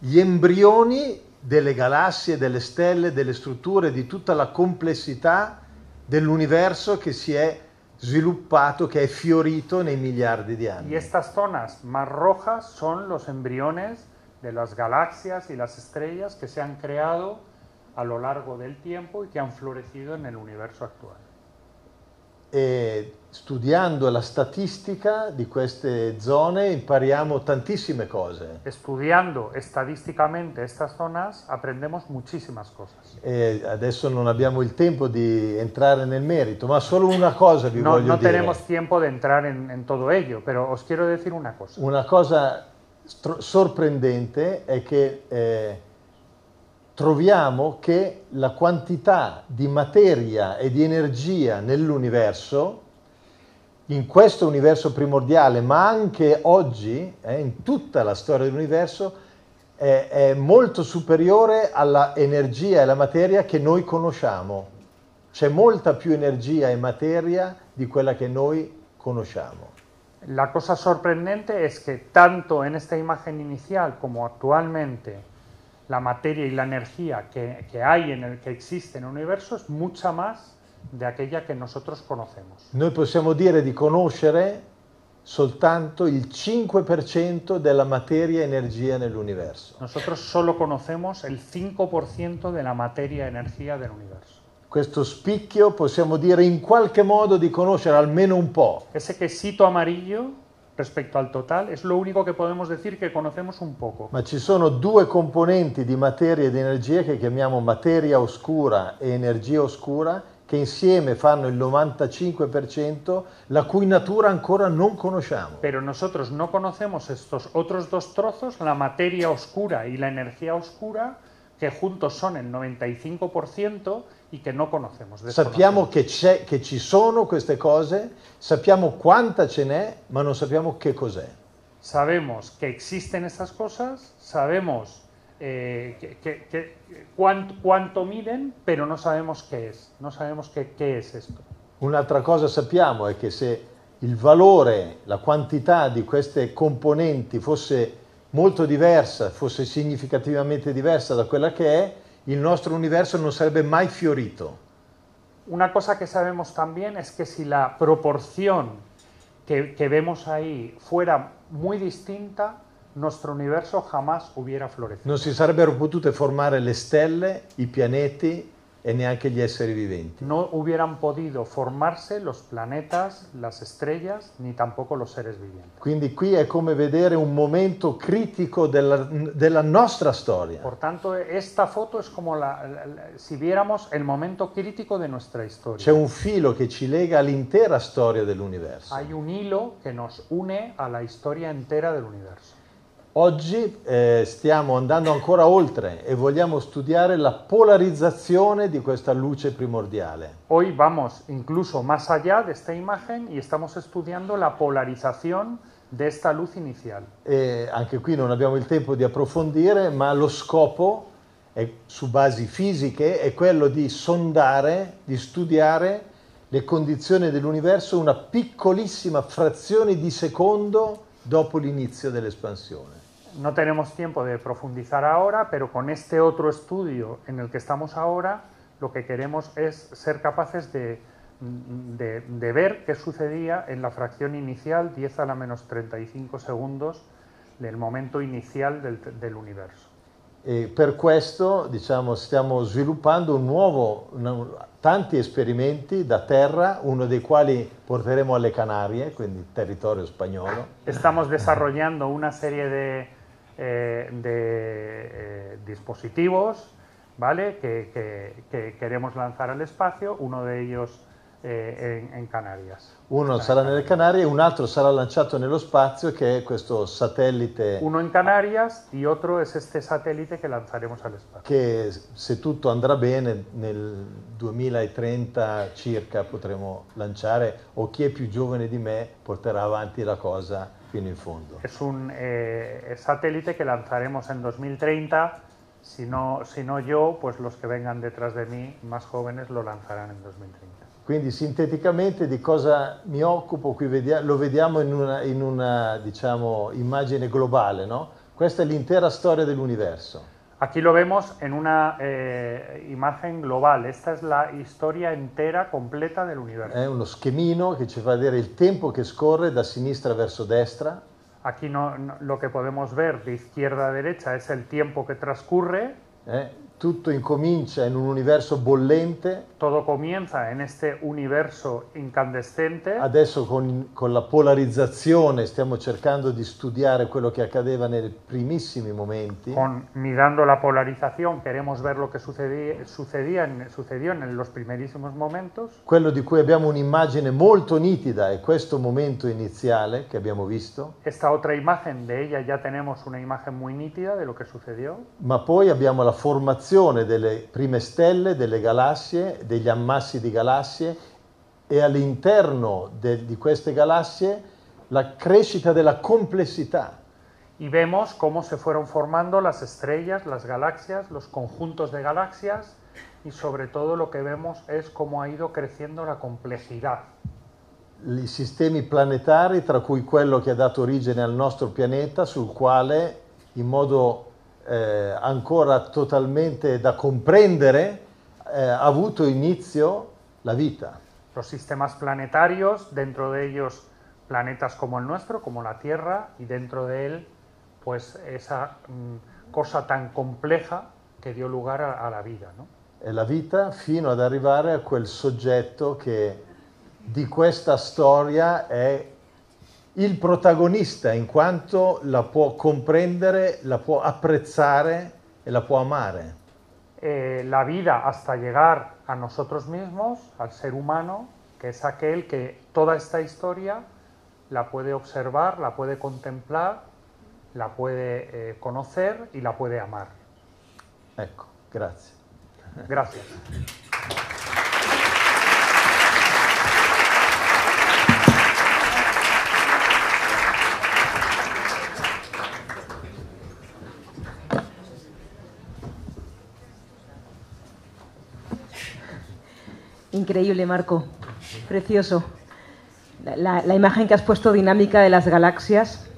gli embrioni delle galassie, delle stelle, delle strutture, di tutta la complessità dell'universo che si è sviluppato, che è fiorito nei miliardi di Y anni. estas zonas más rojas son los embriones de las galaxias y las estrellas que se han creado a lo largo del tiempo y que han florecido en el universo actual. E studiando la statistica di queste zone impariamo tantissime cose. Estudiando estadísticamente estas zonas aprendemos muchísimas cosas. E adesso non abbiamo il tempo di entrare nel merito, ma solo una cosa vi No, voglio no dire. tenemos tiempo de entrar en, en todo ello, pero os quiero decir una cosa. Una cosa sorprendente è che eh, troviamo che la quantità di materia e di energia nell'universo, in questo universo primordiale, ma anche oggi, eh, in tutta la storia dell'universo, è, è molto superiore alla energia e alla materia che noi conosciamo. C'è molta più energia e materia di quella che noi conosciamo. La cosa sorprendente es que tanto en esta imagen inicial como actualmente la materia y la energía que, que hay en el que existe en el universo es mucha más de aquella que nosotros conocemos. Noi possiamo dire di conoscere soltanto il 5% della materia e energia nell'universo. Nosotros solo conocemos el 5% de la materia energía del universo. Questo spicchio possiamo dire in qualche modo di conoscere almeno un po', Ese quesito amarillo respecto al total es lo único que podemos decir que conocemos un poco. ma ci sono due componenti di materia e di energia che chiamiamo materia oscura e energia oscura che insieme fanno il 95%, la cui natura ancora non conosciamo. Pero nosotros no conocemos estos otros dos trozos, la materia oscura y la energía oscura, que juntos son el 95% y que no conocemos. Sappiamo che, che ci sono queste cose, sappiamo quanta ce n'è, ma non sappiamo che cos'è. Sabemos que existen estas cosas, sabemos eh, que- que- que- cuánto, cuánto miden, pero no sabemos qué es. No sabemos qué, qué es esto. Un'altra cosa sappiamo è che se il valore, la quantità di queste componenti fosse molto diversa, fosse significativamente diversa da quella che è, il nostro universo non sarebbe mai fiorito. Una cosa que sabemos también es que si la proporción que, que vemos ahí fuera muy distinta, nuestro universo jamás hubiera florecido. Non si sarebbero potute formare le stelle, i pianeti e neanche gli esseri viventi. No hubieran podido formarse los planetas, las estrellas, ni tampoco los seres vivientes. Quindi qui è come vedere un momento critico della, della nostra storia. Por tanto, esta foto es como la- la- la- si viéramos el momento crítico de nuestra historia. C'è un filo che ci lega all'intera storia dell'universo. Hay un hilo que nos une a la historia entera del universo. Oggi eh, stiamo andando ancora oltre e vogliamo studiare la polarizzazione di questa luce primordiale. Hoy vamos incluso más allá de esta imagen y estamos estudiando la polarización de esta luz inicial. E anche qui non abbiamo il tempo di approfondire, ma lo scopo è, su basi fisiche è quello di sondare, di studiare le condizioni dell'universo una piccolissima frazione di secondo dopo l'inizio dell'espansione. No tenemos tiempo de profundizar ahora, pero con este otro estudio en el que estamos ahora, lo que queremos es ser capaces de, de- de ver qué sucedía en la fracción inicial, 10 a la menos 35 segundos, del momento inicial del, del universo. E per questo diciamo, stiamo sviluppando un nuovo, una- tanti esperimenti da terra, uno dei quali porteremo alle Canarie, quindi territorio spagnolo. Estamos desarrollando una serie de, eh, de, eh, dispositivos ¿vale? Que, que- que queremos lanzar al espacio, uno de ellos eh, en, en Canarias. Uno sarà nelle Canarie e un altro sarà lanciato nello spazio che è questo satellite Uno en Canarias y otro es este satélite que lanzaremos al espacio. che se tutto andrà bene nel 2030 circa potremo lanciare o chi è più giovane di me porterà avanti la cosa fino in fondo. Es un eh, satélite que lanzaremos en 2030. Si no, si no yo, pues los que vengan detrás de mí, más jóvenes, lo lanzarán en 2030. Quindi sinteticamente di cosa mi occupo, qui vedia- lo vediamo in una, in una, diciamo, immagine globale, no? Questa è l'intera storia dell'universo. Aquí lo vemos en una eh, imagen global. Esta es la historia entera, completa del universo. È uno schemino che ci fa vedere il tempo che scorre da sinistra verso destra, Aquí no- no- lo que podemos ver de izquierda a derecha es el tiempo que transcurre. eh? Tutto incomincia in un universo bollente, Todo comienza en este universo incandescente. adesso con, con la polarizzazione stiamo cercando di studiare quello che accadeva nei primissimi momenti. Con, mirando la polarización, queremos ver lo que sucedía, sucedía en- sucedió en los primerísimos momentos. Quello di cui abbiamo un'immagine molto nitida è questo momento iniziale che abbiamo visto, Esta otra imagen, de ella ya tenemos una imagen muy nítida de lo que sucedió. ma poi abbiamo la formazione delle prime stelle, delle galassie, degli ammassi di galassie e all'interno de- di queste galassie la crescita della complessità. Y vemos cómo se fueron formando las estrellas, las galaxias, los conjuntos de galaxias y sobre todo lo que vemos es cómo ha ido creciendo la complejidad. i sistemi planetari, tra cui quello che ha dato origine al nostro pianeta, sul quale in modo eh, ancora totalmente da comprendere eh, ha avuto inizio la vita. Los sistemas planetarios, dentro de ellos planetas como el nuestro, como la Tierra, y dentro de él, pues esa mm, cosa tan compleja que dio lugar a, a la vida. ¿no? È la vita fino ad arrivare a quel soggetto che di questa storia è il protagonista, in quanto la può comprendere, la può apprezzare e la può amare. Eh, la vida hasta llegar a nosotros mismos, al ser humano, que es aquel que toda esta historia la puede observar, la puede contemplar, la puede eh, conocer y la puede amar. Ecco, grazie. Gracias. Increíble, Marco. Precioso. La, imagen que has puesto dinámica de las galaxias,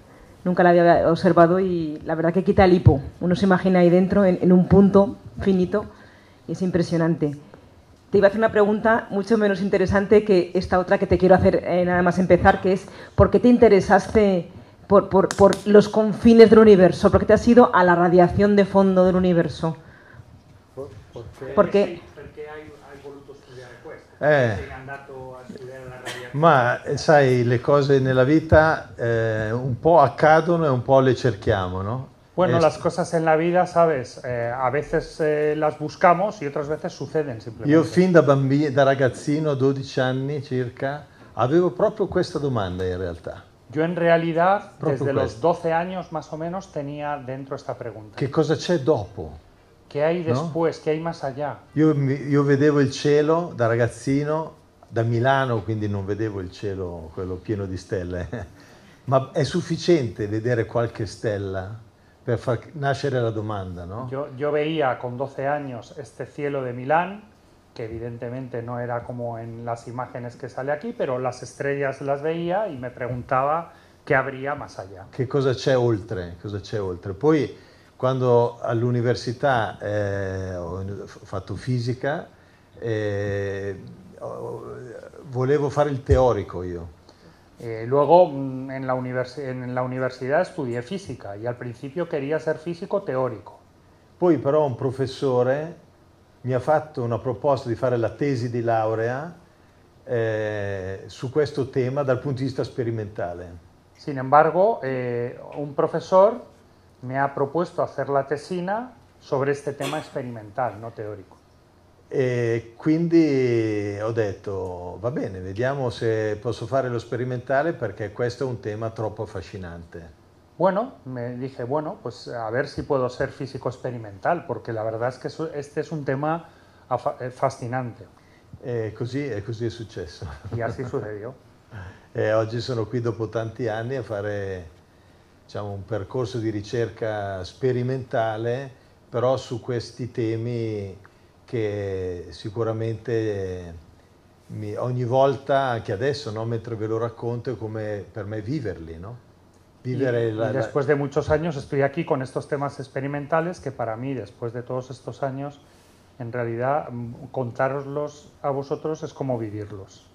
nunca la había observado y la verdad que quita el hipo. Uno se imagina ahí dentro, en, en un punto finito, y es impresionante. te iba a hacer una pregunta mucho menos interesante que esta otra que te quiero hacer eh, nada más empezar, que es ¿por qué te interesaste por, por, por, los confines del universo? ¿Por qué te has ido a la radiación de fondo del universo? ¿Por, por qué? Perché, Eh. A? Ma sai, le cose nella vita eh, un po' accadono e un po' le cerchiamo, no? Bueno, Es- las cosas en la vida, sabes, Eh, a veces eh, las buscamos y otras veces suceden simplemente. Io fin da bambino, da ragazzino, 12 anni circa, avevo proprio questa domanda in realtà. Yo en realidad, Proprio desde los questo. 12 años más o menos, tenía dentro esta pregunta. Che cosa c'è dopo? ¿Qué hay ¿No? después? ¿Qué hay más allá? Io, mi- io vedevo il cielo da ragazzino, da Milano, quindi non vedevo il cielo quello pieno di stelle, [LAUGHS] ma è sufficiente vedere qualche stella per far nascere la domanda, no? Yo, yo veía con 12 años este cielo de Milán, que evidentemente no era como en las imágenes que sale aquí, pero las estrellas las veía y me preguntaba qué habría más allá. Che cosa c'è oltre? Cosa c'è oltre? Poi quando all'università eh, ho fatto fisica, eh, volevo fare il teorico io. Eh, luego mm, en la, en la universidad estudié física y al principio quería ser físico teórico. Poi però un professore mi ha fatto una proposta di fare la tesi di laurea eh, su questo tema dal punto di vista sperimentale. Sin embargo, eh, un profesor me ha propuesto hacer la tesina sobre este tema experimental, no teórico. E quindi ho detto, va bene, vediamo se posso fare lo sperimentale perché questo è un tema troppo affascinante. Bueno, me dije, bueno, pues a ver si puedo ser físico experimental, porque la verdad es que este es un tema eh, fascinante. E così, e così è successo. Y así sucedió. [LAUGHS] E oggi sono qui dopo tanti anni a fare diciamo, un percorso di ricerca sperimentale, però su questi temi che sicuramente mi- ogni volta, anche adesso, no, mentre ve lo racconto, è come per me viverli, no? Y, Vivere y la- la- después de muchos años estoy aquí con estos temas experimentales que para mí, después de todos estos años, en realidad mm, contároslos a vosotros es como vivirlos.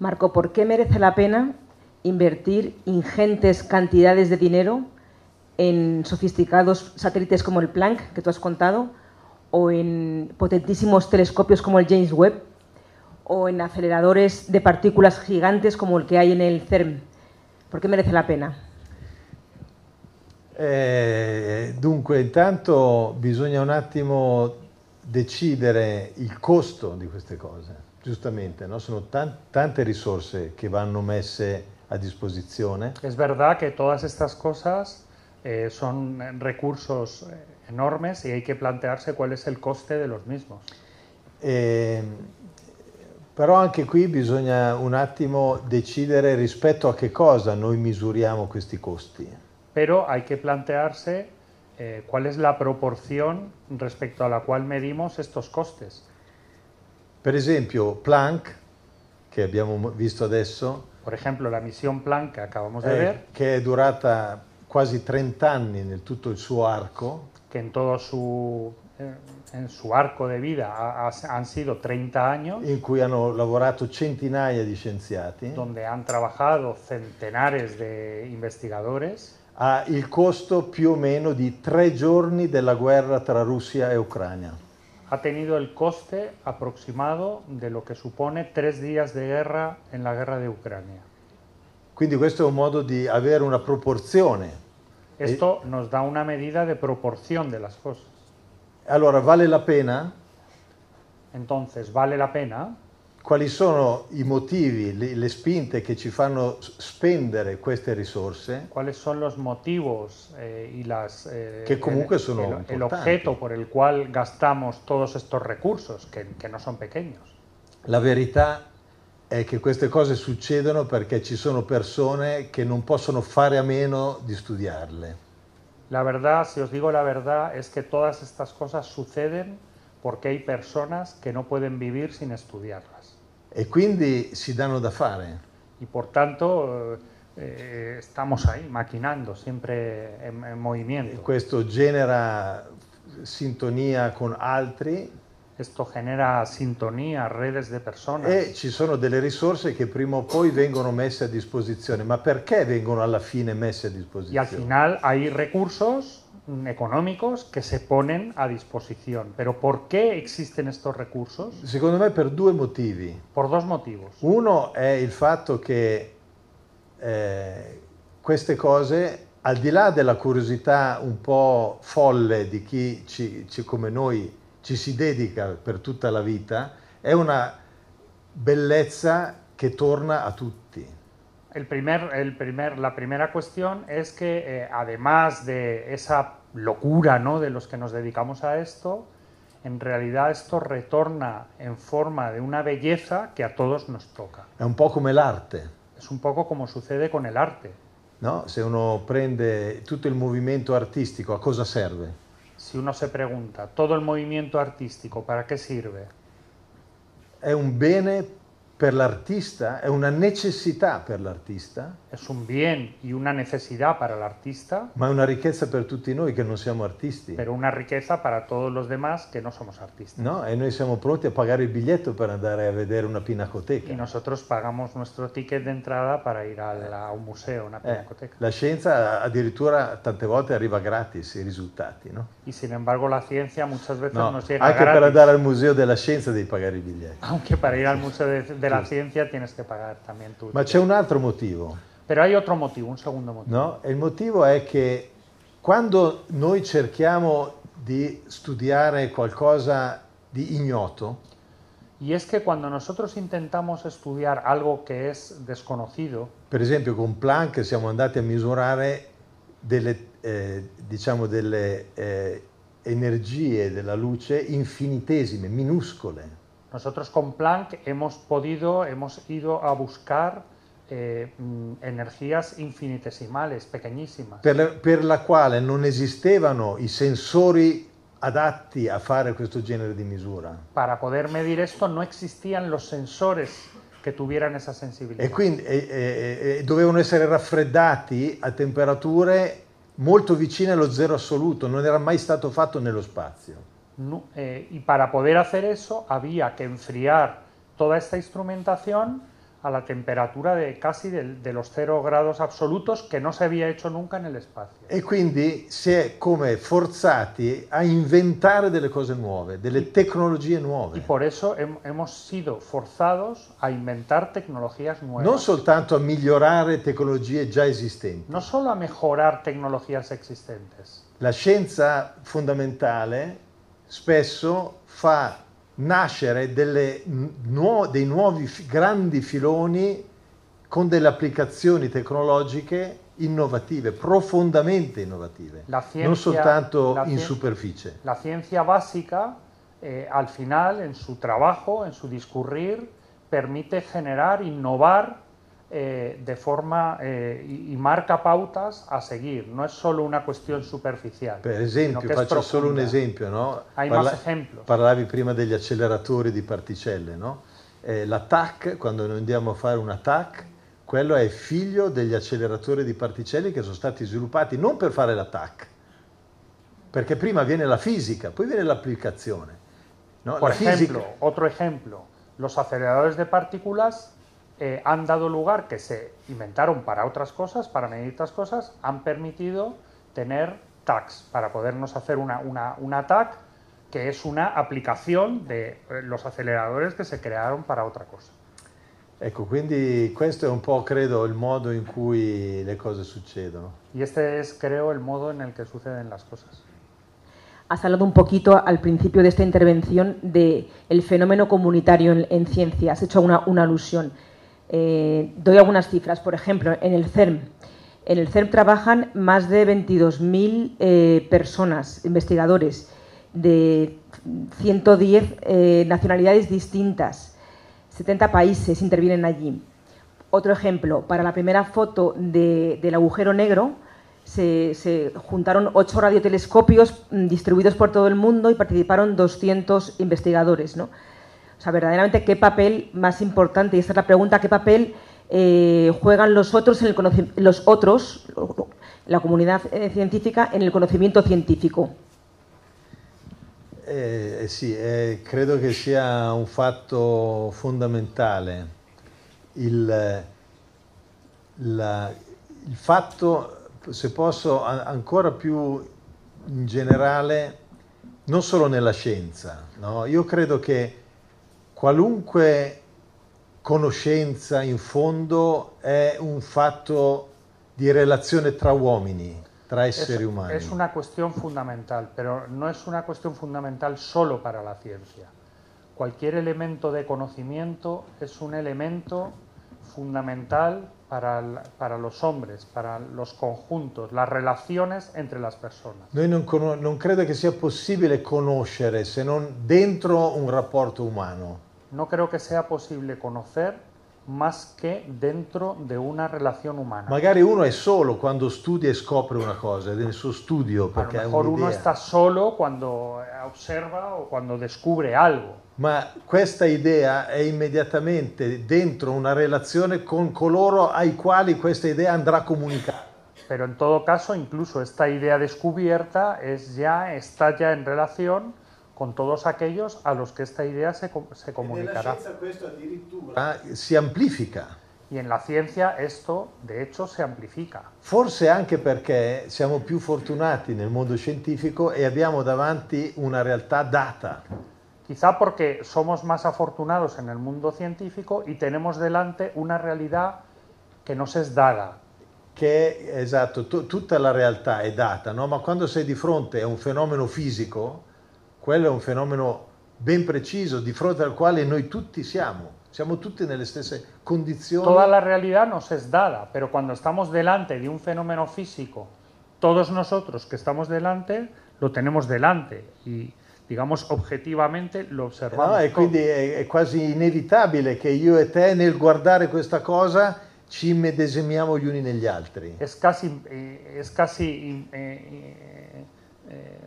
Marco, ¿por qué merece la pena invertir ingentes cantidades de dinero en sofisticados satélites como el Planck, que tú has contado, o en potentísimos telescopios como el James Webb, o en aceleradores de partículas gigantes como el que hay en el CERN? ¿Por qué merece la pena? Eh, dunque, intanto bisogna un attimo decidere il costo di queste cose, giustamente, no? sono tan- tante risorse che vanno messe a disposizione. Es verdad que todas estas cosas eh, son eh, recursos eh, enormes y hay que plantearse cuál es el coste de los mismos. E, però anche qui bisogna un attimo decidere rispetto a che cosa noi misuriamo questi costi. Pero hay que plantearse eh, cuál es la proporción respecto a la cual medimos estos costes. Per esempio, Planck, che abbiamo visto adesso, Por ejemplo, la misión Planck que acabamos de eh, ver, che è durata quasi 30 anni nel tutto il suo arco, que en todo su, eh, en su arco de vida ha- ha- han sido 30 años, in cui hanno lavorato centinaia di scienziati, donde han trabajado centenares de investigadores, ha il costo più o meno di tre giorni della guerra tra Russia e Ucraina. Ha tenido el coste aproximado de lo que supone tres días de guerra en la guerra de Ucrania. Quindi questo è un modo di avere una proporzione. Esto nos da una medida de proporción de las cosas. Allora, vale la pena? Entonces, ¿vale la pena? Quali sono i motivi, le, le spinte che ci fanno spendere queste risorse? ¿Cuáles son los motivos eh, eh, Que comunque sono el, el objeto por el cual gastamos todos estos recursos, que, que no son pequeños? La verità è che queste cose succedono perché ci sono persone che non possono fare a meno di studiarle. La verdad, si os digo la verdad, es que todas estas cosas suceden porque hay personas que no pueden vivir sin estudiarlas. E quindi si danno da fare. Y por tanto, eh, eh, estamos ahí, maquinando, siempre en, en E movimiento. questo genera sintonia con altri Esto genera sintonía, redes de personas. e ci sono delle risorse che prima o poi vengono messe a disposizione. Ma perché vengono alla fine messe a Y al disposizione? final hay recursos económicos que se ponen a disposición. Pero ¿por qué existen estos recursos? Secondo me per due motivi. Por dos motivos. Uno è il fatto che eh, queste cose, al di là della curiosità un po' folle di chi ci- ci- come noi ci si dedica per tutta la vita, è una bellezza che torna a tutti. El primer, el primer, la primera cuestión es que eh, además de esa locura ¿no? de los que nos dedicamos a esto, en realidad esto retorna en forma de una belleza que a todos nos toca. È un po' come l'arte. Es un poco como sucede con el arte. no? Se uno prende tutto il movimento artistico, a cosa serve? Si uno se pregunta, ¿todo el movimiento artístico para qué sirve? È un bene per l'artista, è una necessità per l'artista, Es un bien y una necesidad para el artista, ma è una ricchezza per tutti noi che non siamo artisti. pero una riqueza para todos los demás que no somos artistas. No? E noi siamo pronti a pagare il biglietto per andare a vedere una Y pinacoteca. nosotros pagamos nuestro ticket de entrada para ir al- a un museo, una Eh, pinacoteca. la scienza addirittura tante volte arriva gratis i risultati, no? Y sin embargo la ciencia muchas veces No, nos llega anche per gratis. andare al museo della scienza devi pagare i biglietti. Aunque para ir al museo de, de la ciencia tienes que pagar también tu Ma c'è un altro motivo, Pero hay otro motivo, un segundo motivo. no? E il motivo è che quando noi cerchiamo di studiare qualcosa di ignoto, Y es que cuando nosotros intentamos estudiar algo que es desconocido, per esempio con Planck siamo andati a misurare delle, eh, diciamo delle eh, energie della luce infinitesime, minuscole. Nosotros con Planck hemos podido, hemos ido a buscar eh, mm, energías infinitesimales, pequeñísimas, per la, per la quale non esistevano i sensori adatti a fare questo genere di misura. para poder medir esto no existían los sensores que tuvieran esa sensibilidad. E quindi e- e dovevano essere raffreddati a temperature molto vicine allo zero assoluto, non era mai stato fatto nello spazio. No, eh, y para poder hacer eso había que enfriar toda esta instrumentación a la temperatura de casi del- de, los cero grados absolutos que no se había hecho nunca en el espacio. E quindi si è come forzati a inventare delle cose nuove, delle tecnologie Y nuove. por eso hem- hemos sido forzados a inventar tecnologías nuevas. Non soltanto a migliorare tecnologie già esistenti. no solo a mejorar tecnologías existentes. La scienza fondamentale spesso fa nascere delle nuo- dei nuovi grandi filoni con delle applicazioni tecnologiche innovative, profondamente innovative, ciencia- non soltanto in cien- superficie. La ciencia básica, eh, al final, en su trabajo, en su discurrir, permite generar, innovar eh, de forma eh, y, y marca pautas a seguir. No es solo una cuestión superficial. Per esempio, faccio solo un esempio, no? Más ejemplos. Parlavi prima degli acceleratori di particelle, no? Eh, la TAC, quando noi andiamo a fare una TAC, quello è figlio degli acceleratori di particelle che sono stati sviluppati non per fare la TAC, perché prima viene la fisica, poi viene l'applicazione. no? Por La ejemplo, otro ejemplo, los aceleradores de partículas eh, han dado lugar, que se inventaron para otras cosas, para medir otras cosas, han permitido tener TACs, para podernos hacer una, una, una TAC que es una aplicación de eh, los aceleradores que se crearon para otra cosa. Ecco, quindi questo è un po', credo, il modo in cui le cose succedono. Y este es, creo, el modo en el que suceden las cosas. Has hablado un poquito al principio de esta intervención del el fenómeno comunitario en, en ciencia. Has hecho una, una alusión. Eh, doy algunas cifras. Por ejemplo, en el CERN. En el CERN trabajan más de 22.000 eh, personas, investigadores, de 110 eh, nacionalidades distintas. 70 países intervienen allí. Otro ejemplo, para la primera foto de- del agujero negro se, se juntaron ocho radiotelescopios mm, distribuidos por todo el mundo y participaron 200 investigadores. ¿no? O sea, verdaderamente, ¿qué papel más importante? Y esta es la pregunta, ¿qué papel eh, juegan los otros, en el los otros, la comunidad eh, científica, en el conocimiento científico? Eh sì, eh, credo che sia un fatto fondamentale il, la, il fatto, se posso, ancora più in generale, non solo nella scienza. No? Io credo che qualunque conoscenza in fondo è un fatto di relazione tra uomini, tra esseri es, humanos. Es una cuestión fundamental, pero no es una cuestión fundamental solo para la ciencia. Cualquier elemento de conocimiento es un elemento fundamental para, para, los hombres, para los conjuntos, las relaciones entre las personas. Noi non, non credo che sia possibile conoscere se non dentro un rapporto umano. No creo que sea posible conocer más que dentro de una relación humana. Magari uno è solo quando studia e scopre una cosa, nel suo studio, perché A lo mejor uno está solo cuando observa o cuando descubre algo. Ma questa idea è immediatamente dentro una relazione con coloro ai quali questa idea andrà comunicata. Pero en todo caso, incluso esta idea descubierta es ya, está ya en relación con todos aquellos a los que esta idea se, se comunicará. Ah, si amplifica. Y en la ciencia esto, de hecho, se amplifica. Forse anche perché siamo più fortunati nel mondo scientifico e abbiamo davanti una realtà data. Quizá porque somos más afortunados en el mundo científico y tenemos delante una realidad que nos es dada. Che esatto, tutta la realtà è data, no? ma quando sei di fronte a un fenomeno fisico, quello è un fenomeno ben preciso di fronte al quale noi tutti siamo. Siamo tutti nelle stesse condizioni. Toda la realidad nos es dada, pero cuando estamos delante de un fenómeno físico, todos nosotros que estamos delante lo tenemos delante y digamos objetivamente lo observamos. No, e quindi è, è, quasi inevitabile che io e te nel guardare questa cosa ci immedesimiamo gli uni negli altri. Es casi, eh, es casi eh, eh, eh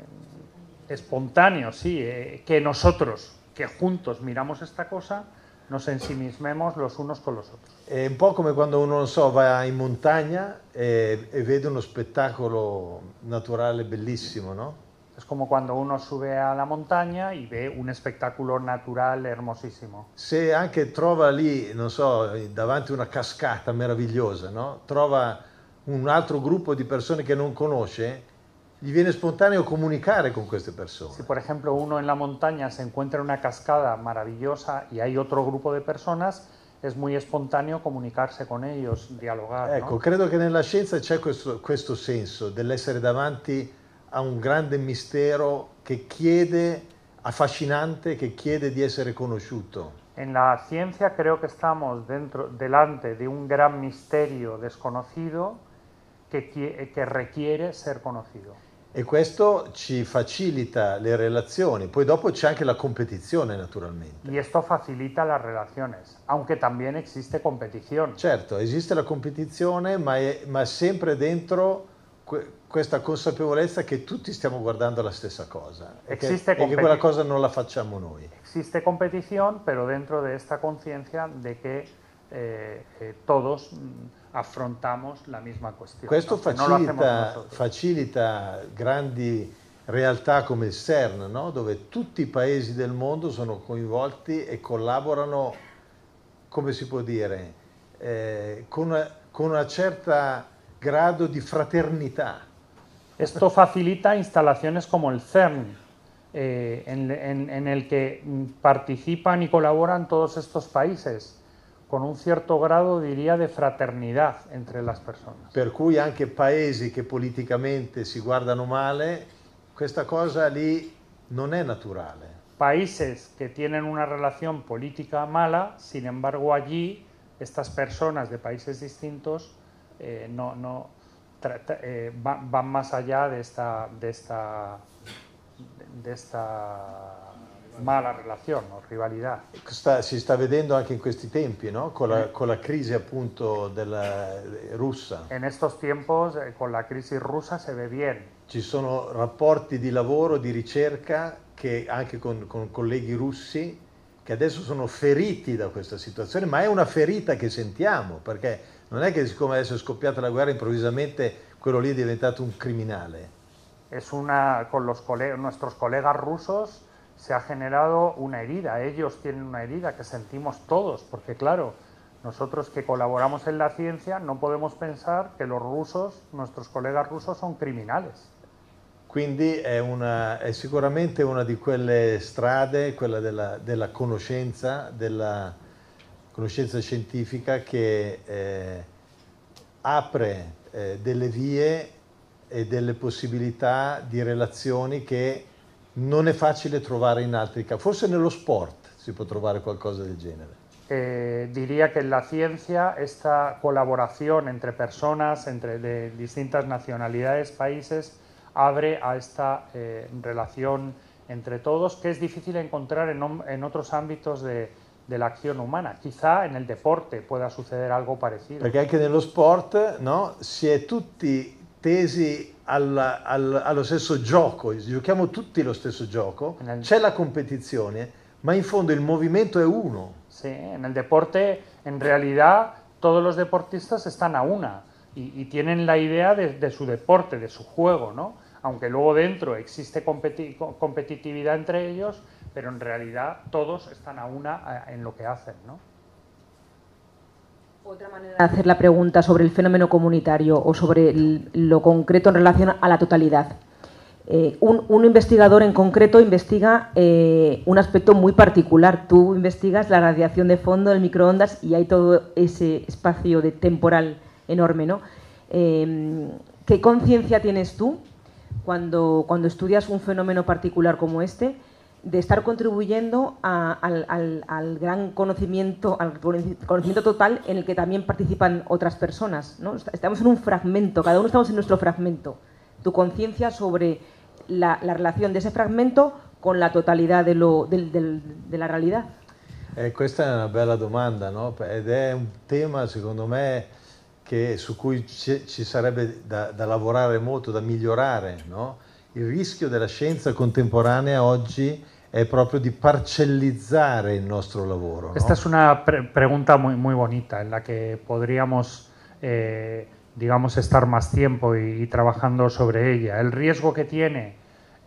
espontáneo, sí, eh, que nosotros, que juntos miramos esta cosa, nos ensimismemos los unos con los otros. È un po' come quando uno, non so, va in montagna e, e vede uno spettacolo naturale bellissimo, no? Es como cuando uno sube a la montaña y ve un espectáculo natural hermosísimo. Se anche trova lì, non so, davanti una cascata meravigliosa, no? Trova un altro gruppo di persone che non conosce, gli viene spontaneo comunicare con queste persone. Si por ejemplo uno en la montaña se encuentra una cascada maravillosa y hay otro grupo de personas, es muy espontáneo comunicarse con ellos, dialogar. Ecco, ¿no? credo che nella scienza c'è questo, questo senso dell'essere davanti a un grande mistero che chiede, affascinante, che chiede di essere conosciuto. En la ciencia creo que estamos dentro, delante de un gran misterio desconocido que, que requiere ser conocido. E questo ci facilita le relazioni, poi dopo c'è anche la competizione naturalmente. Y esto facilita las relaciones, aunque también existe competición. Certo, esiste la competizione, ma è, ma sempre dentro que, questa consapevolezza che tutti stiamo guardando la stessa cosa e che, e che, quella cosa non la facciamo noi. Existe competición, pero dentro de esta conciencia de que eh, eh, todos affrontamos la misma questione. Questo facilita, facilita, grandi realtà come il CERN, no? dove tutti i paesi del mondo sono coinvolti e collaborano, come si può dire, eh, con, una, con una certa grado di fraternità. Esto facilita instalaciones como el CERN, eh, en, en, en el que participan y colaboran todos estos países con un cierto grado, diría, de fraternidad entre las personas. Per cui anche paesi che politicamente si guardano male, questa cosa lì non è naturale. Países que tienen una relación política mala, sin embargo allí estas personas de países distintos eh, no, no eh, van, van, más allá de esta, de esta, de esta mala relazione o rivalità. Sta, si sta vedendo anche in questi tempi, no? con, la, con, la, crisi appunto della, russa. In estos tiempos, eh, con la crisi russa, si vede bien. Ci sono rapporti di lavoro, di ricerca, che anche con, con colleghi russi, che adesso sono feriti da questa situazione, ma è una ferita che sentiamo, perché non è che siccome adesso è scoppiata la guerra improvvisamente quello lì è diventato un criminale. Es una, con los coleg nuestros colegas rusos se ha generado una herida. Ellos tienen una herida que sentimos todos, porque claro, nosotros que colaboramos en la ciencia no podemos pensar che los rusos, nuestros colegas rusos, sono criminales. Quindi è, una, è, sicuramente una di quelle strade, quella della, della conoscenza, della conoscenza scientifica che eh, apre eh, delle vie e delle possibilità di relazioni che non è facile trovare in altri casi. Forse nello sport si può trovare qualcosa del genere. Eh, diría que en la ciencia esta colaboración entre personas, entre de distintas nacionalidades, países, abre a esta eh, relación entre todos que es difícil encontrar en, en otros ámbitos de, de, la acción umana. Quizá en el deporte pueda suceder algo parecido. Perché anche nello sport no, si è tutti tesi al, al, allo stesso gioco, giochiamo tutti lo stesso gioco, nel... c'è la competizione, ma in fondo il movimento è uno. Sí, en el deporte, en realidad, todos los deportistas están a una y, y tienen la idea de, de, su deporte, de su juego, ¿no? Aunque luego dentro existe competi competitividad entre ellos, pero en realidad todos están a una en lo que hacen, ¿no? Otra manera de hacer la pregunta sobre el fenómeno comunitario o sobre lo concreto en relación a la totalidad. Eh, un, un, investigador en concreto investiga eh, un aspecto muy particular. Tú investigas la radiación de fondo del microondas y hay todo ese espacio de temporal enorme. ¿no? Eh, ¿Qué conciencia tienes tú cuando, cuando estudias un fenómeno particular como este de estar contribuyendo a, al, al, al, gran conocimiento, al conocimiento total en el que también participan otras personas? ¿no? Estamos en un fragmento, cada uno estamos en nuestro fragmento. Tu conciencia sobre la, la, relazione di ese fragmento con la totalità della realtà? Eh, questa è una bella domanda, no? ed è un tema secondo me che, su cui ci, ci sarebbe da, da, lavorare molto, da migliorare. No? Il rischio della scienza contemporanea oggi è proprio di parcellizzare il nostro lavoro. Questa no? è una pre pregunta muy, muy bonita en la que podríamos eh, digamos, estar más tiempo y, y, trabajando sobre ella. El riesgo que tiene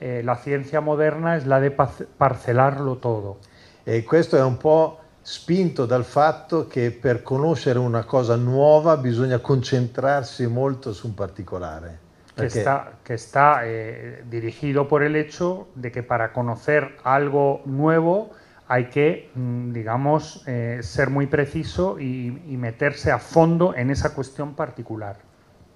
eh, la ciencia moderna es la de parcelarlo todo. E questo è un po' spinto dal fatto che per conoscere una cosa nuova bisogna concentrarsi molto su un particolare. Que está, que está eh, dirigido por el hecho de que para conocer algo nuevo hay que, mm, digamos, eh, ser muy preciso y, y, meterse a fondo en esa cuestión particular.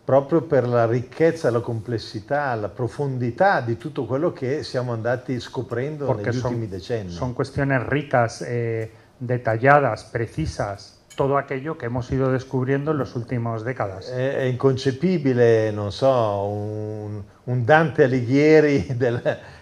Proprio per la ricchezza, la complessità, la profondità di tutto quello che siamo andati scoprendo Porque negli son, ultimi decenni. Son cuestiones ricas, eh, detalladas, precisas, todo aquello que hemos ido descubriendo en las últimas décadas. È, è inconcepibile, non so, un, un Dante Alighieri [LAUGHS] del,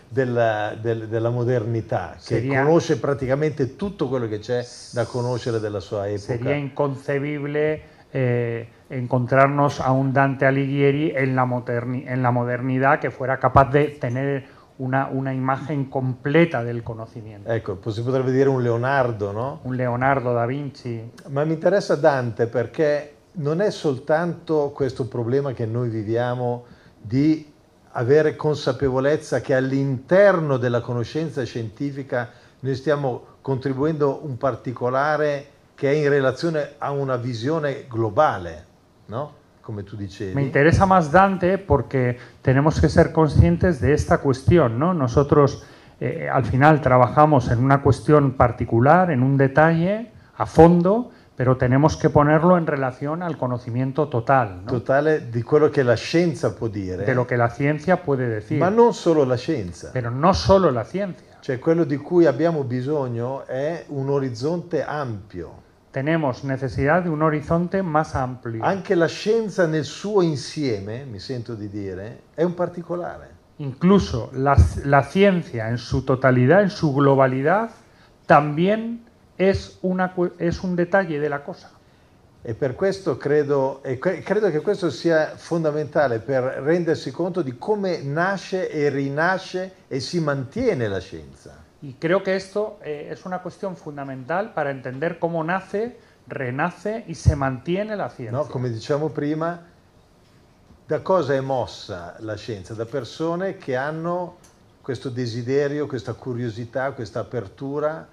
della, del, della, modernità, sería, che conosce praticamente tutto quello che c'è da conoscere della sua epoca. Sería inconcebible eh, encontrarnos a un Dante Alighieri en la, en la modernidad que fuera capaz de tener una, una, imagen completa del conocimiento. Ecco, si potrebbe dire un Leonardo, no? Un Leonardo da Vinci. Ma mi interessa Dante perché non è soltanto questo problema che noi viviamo di avere consapevolezza che all'interno della conoscenza scientifica noi stiamo contribuendo un particolare che è in relazione a una visione globale, ¿no? Como tú dicevi. Me interesa más Dante porque tenemos que ser conscientes de esta cuestión, ¿no? Nosotros eh, al final trabajamos en una cuestión particular, en un detalle, a fondo, pero tenemos que ponerlo en relación al conocimiento total. ¿no? Totale di quello che la scienza può dire. De lo que la ciencia puede decir. Ma non solo la scienza. Pero no solo la ciencia. Cioè quello di cui abbiamo bisogno è un orizzonte ampio. Tenemos necesidad de un horizonte más amplio. Anche la scienza nel suo insieme, mi sento di dire, è un particolare. Incluso la, la ciencia en su totalidad, en su globalidad, también es, una, es un detalle de la cosa. E per questo credo, credo che questo sia fondamentale per rendersi conto di come nasce e rinasce e si mantiene la scienza. Y creo que esto eh, es una cuestión fundamental para entender cómo nace, renace y se mantiene la ciencia. No, come diciamo prima, da cosa è mossa la scienza? Da persone che hanno questo desiderio, questa curiosità, questa apertura,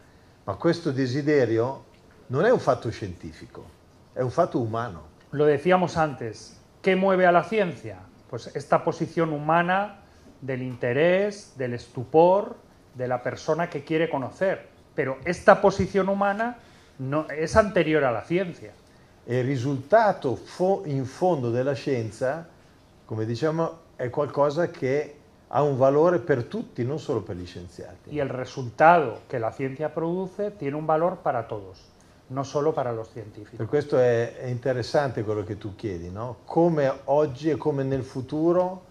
ma questo desiderio non è un fatto scientifico, è un fatto umano. Lo decíamos antes, ¿qué mueve a la ciencia? Pues esta posición humana del interés, del estupor, de la persona que quiere conocer. Pero esta posición humana no, es anterior a la ciencia. E il risultato fo- in fondo della scienza, come diciamo, è qualcosa che ha un valore per tutti, non solo per gli scienziati. Y el resultado que la ciencia produce tiene un valor para todos, no solo para los científicos. Per questo è, è interessante quello che tu chiedi, no? Come oggi e come nel futuro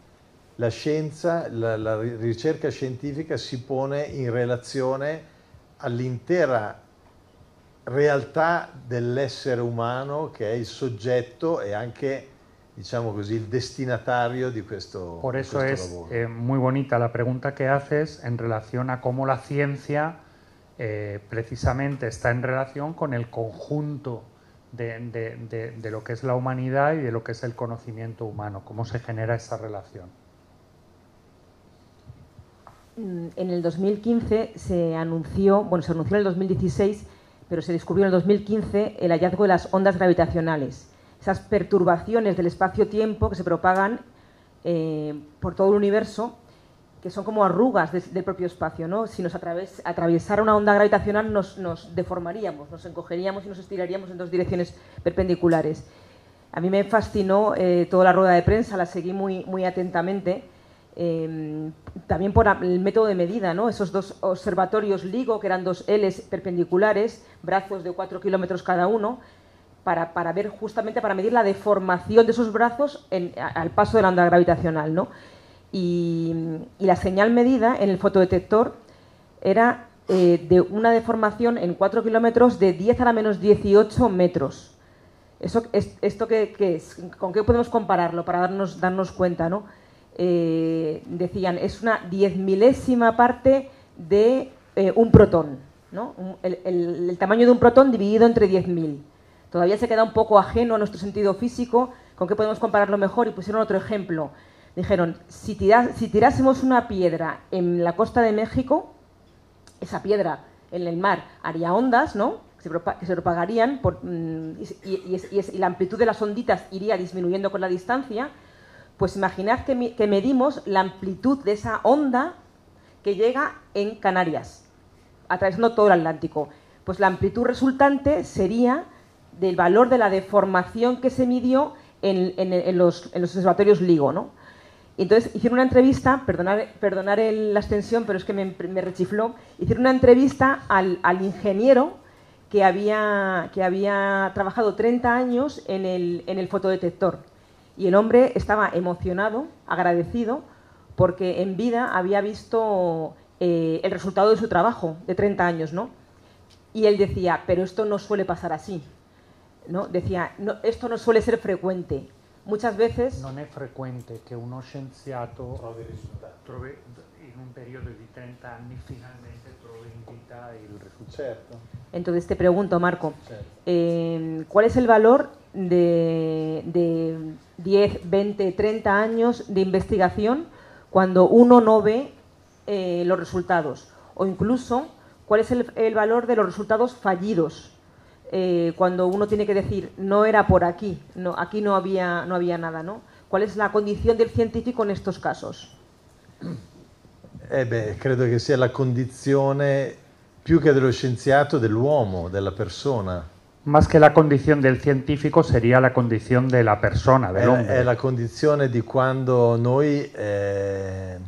la scienza, la, la ri- ricerca scientifica si pone in relazione all'intera realtà dell'essere umano che è il soggetto e anche, diciamo così, il destinatario di questo, Por eso questo es eh, muy bonita la pregunta que haces en relación a cómo la ciencia eh, precisamente está en relación con el conjunto de, de- de- de lo que es la humanidad y de lo que es el conocimiento humano, cómo se genera esa relación. Mm, En el 2015 se anunció, bueno, se anunció en el 2016, pero se descubrió en el 2015 el hallazgo de las ondas gravitacionales. Esas perturbaciones del espacio-tiempo que se propagan eh, por todo el universo, que son como arrugas del propio espacio, ¿no? Si nos atraves- atravesara una onda gravitacional nos, nos deformaríamos, nos encogeríamos y nos estiraríamos en dos direcciones perpendiculares. A mí me fascinó eh, toda la rueda de prensa, la seguí muy, muy atentamente. Eh, también por el método de medida, ¿no? Esos dos observatorios LIGO, que eran dos Ls perpendiculares, brazos de 4 kilómetros cada uno, para, ver justamente, para medir la deformación de esos brazos al paso de la onda gravitacional, ¿no? Y, la señal medida en el fotodetector era eh, de una deformación en 4 kilómetros de 10 a la menos 18 metros. Eso, es, ¿Esto? ¿Con qué podemos compararlo para darnos, darnos cuenta? ¿no? Eh, decían, es una diez milésima parte de eh, un protón. ¿no? El, tamaño de un protón dividido entre 10.000. Todavía se queda un poco ajeno a nuestro sentido físico. ¿Con qué podemos compararlo mejor? Y pusieron otro ejemplo. Dijeron, si, si tirásemos una piedra en la costa de México, esa piedra en el mar haría ondas, ¿no? Que se, propagarían por, mm, y, y- y y la amplitud de las onditas iría disminuyendo con la distancia. Pues imaginad que, que medimos la amplitud de esa onda que llega en Canarias, atravesando todo el Atlántico. Pues la amplitud resultante sería del valor de la deformación que se midió en, en- los, en los observatorios LIGO, ¿no? Entonces hicieron una entrevista, perdonar, perdonar la extensión, pero es que me, me rechifló, hicieron una entrevista al, al ingeniero que había, que había trabajado 30 años en el, en el fotodetector. Y el hombre estaba emocionado, agradecido, porque en vida había visto eh, el resultado de su trabajo de 30 años, ¿no? Y él decía, pero esto no suele pasar así. ¿no? Decía, no, esto no suele ser frecuente. Muchas veces... Non è frequente che uno scienziato trovi in un periodo di 30 anni finalmente trovi in vita il risultato. Certo. Entonces te pregunto, Marco, Certo. eh, ¿cuál es el valor de, de 10, 20, 30 años de investigación cuando uno no ve eh, los resultados? O incluso, ¿cuál es el, valor de los resultados fallidos? eh, cuando uno tiene que decir, no era por aquí, no, aquí no había, no había nada, ¿no? ¿Cuál es la condición del científico en estos casos? Eh beh, credo che sia la condizione più che dello scienziato dell'uomo, della persona. Más que la condición del científico sería la condición de la persona, del È, hombre. è la condizione di quando noi eh,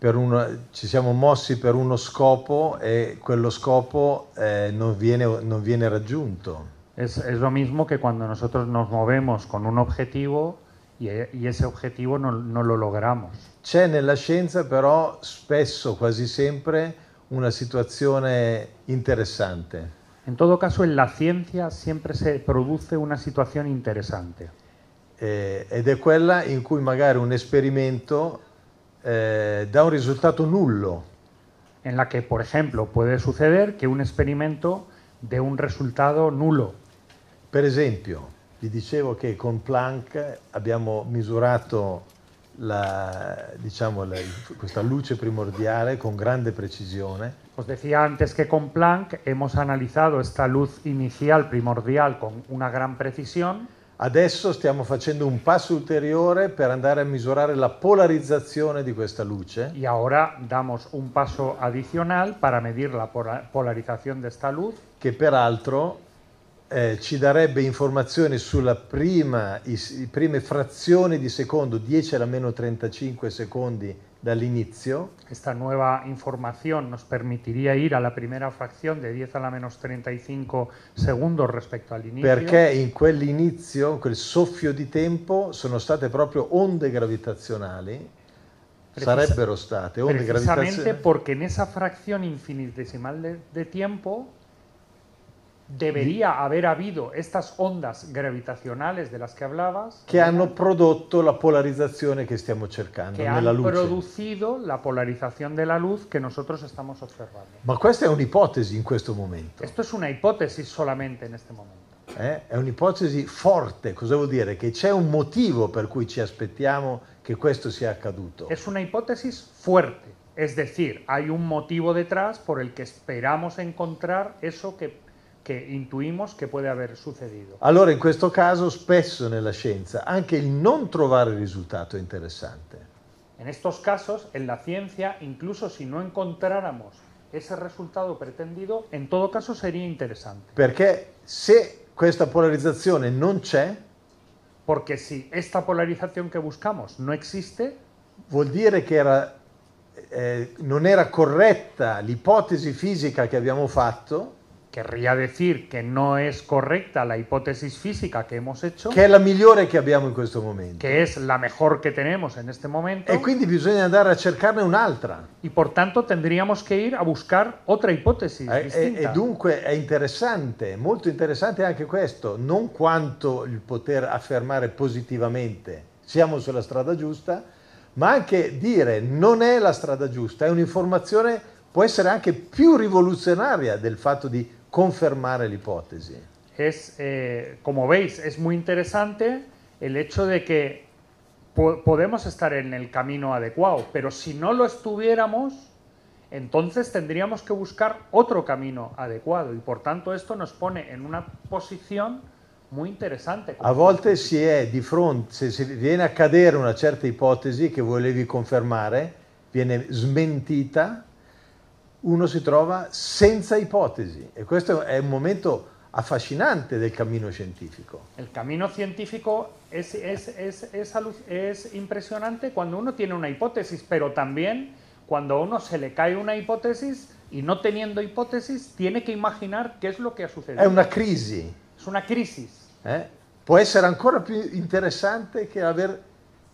uno- ci siamo mossi per uno scopo e quello scopo eh, non, viene, non viene raggiunto. Es, es lo mismo que cuando nosotros nos movemos con un objetivo y, y ese objetivo no, no lo logramos. C'è nella scienza però spesso, quasi sempre, una situazione interessante. En todo caso, en la ciencia siempre se produce una situación interesante. eh, ed è quella in cui magari un esperimento eh, dà un risultato nullo, En la que, por ejemplo, puede suceder que un experimento dé un resultado nulo. Per esempio, vi dicevo che con Planck abbiamo misurato la, diciamo, la, questa luce primordiale con grande precisione. Os decía antes que con Planck hemos analizado esta luz inicial primordial con una gran precisión. Adesso stiamo facendo un passo ulteriore per andare a misurare la polarizzazione di questa luce. Y ahora damos un paso adicional para medir la pola- polarización de esta luz, che peraltro eh, ci darebbe informazioni sulla prima, i, i prime frazioni di secondo, 10 alla meno 35 secondi dall'inizio, Esta nueva información nos permitiría ir a la primera fracción de 10 a la menos 35 segundos respecto al inicio. perché in quell'inizio, in quel soffio di tempo, sono state proprio onde gravitazionali, Precisa- sarebbero state onde Precisamente gravitazionali, porque en esa fracción infinitesimal de, de tiempo debería haber habido estas ondas gravitacionales de las que hablabas che hanno prodotto la polarizzazione che stiamo cercando que nella luce. producido la polarización de la luz que nosotros estamos observando. Ma questa è un'ipotesi in questo momento. Esto es una hipótesis solamente en este momento. Eh? È un'ipotesi forte, cosa vuol dire? Che c'è un motivo per cui ci aspettiamo che questo sia accaduto. Es una hipótesis fuerte, es decir, hay un motivo detrás por el que esperamos encontrar eso que, que intuimos que puede haber sucedido. Allora in questo caso spesso nella scienza anche il non trovare il risultato è interessante. En estos casos, en la ciencia, incluso si no encontráramos ese resultado pretendido, en todo caso sería interesante. Perché se questa polarizzazione non c'è, Porque si esta polarización que buscamos no existe, vuol dire che era, eh, non era corretta l'ipotesi fisica che abbiamo fatto, querría decir que no es correcta la hipótesis física que hemos hecho, che è la migliore che abbiamo in questo momento. que es la mejor que tenemos en este momento, E quindi bisogna andare a cercarne un'altra. y por tanto tendríamos que ir a buscar otra hipótesis E, e- distinta. e dunque è interessante, molto interessante anche questo, non quanto il poter affermare positivamente siamo sulla strada giusta, ma anche dire non è la strada giusta, è un'informazione, può essere anche più rivoluzionaria del fatto di confermare l'ipotesi. es, eh, como veis, es muy interesante el hecho de que po- podemos estar en el camino adecuado, pero si no lo estuviéramos, entonces tendríamos que buscar otro camino adecuado y por tanto esto nos pone en una posición muy interesante. A volte si è di fronte, se si viene a cadere una certa ipotesi che volevi confermare, viene smentita, uno si trova senza ipotesi e questo è un momento affascinante del cammino scientifico. El camino científico es, es, es, es es impresionante cuando uno tiene una hipótesis, pero también cuando a uno se le cae una hipótesis y no teniendo hipótesis, tiene que imaginar qué es lo que ha sucedido. È una crisi, Es una crisis. eh? può essere ancora più interessante che aver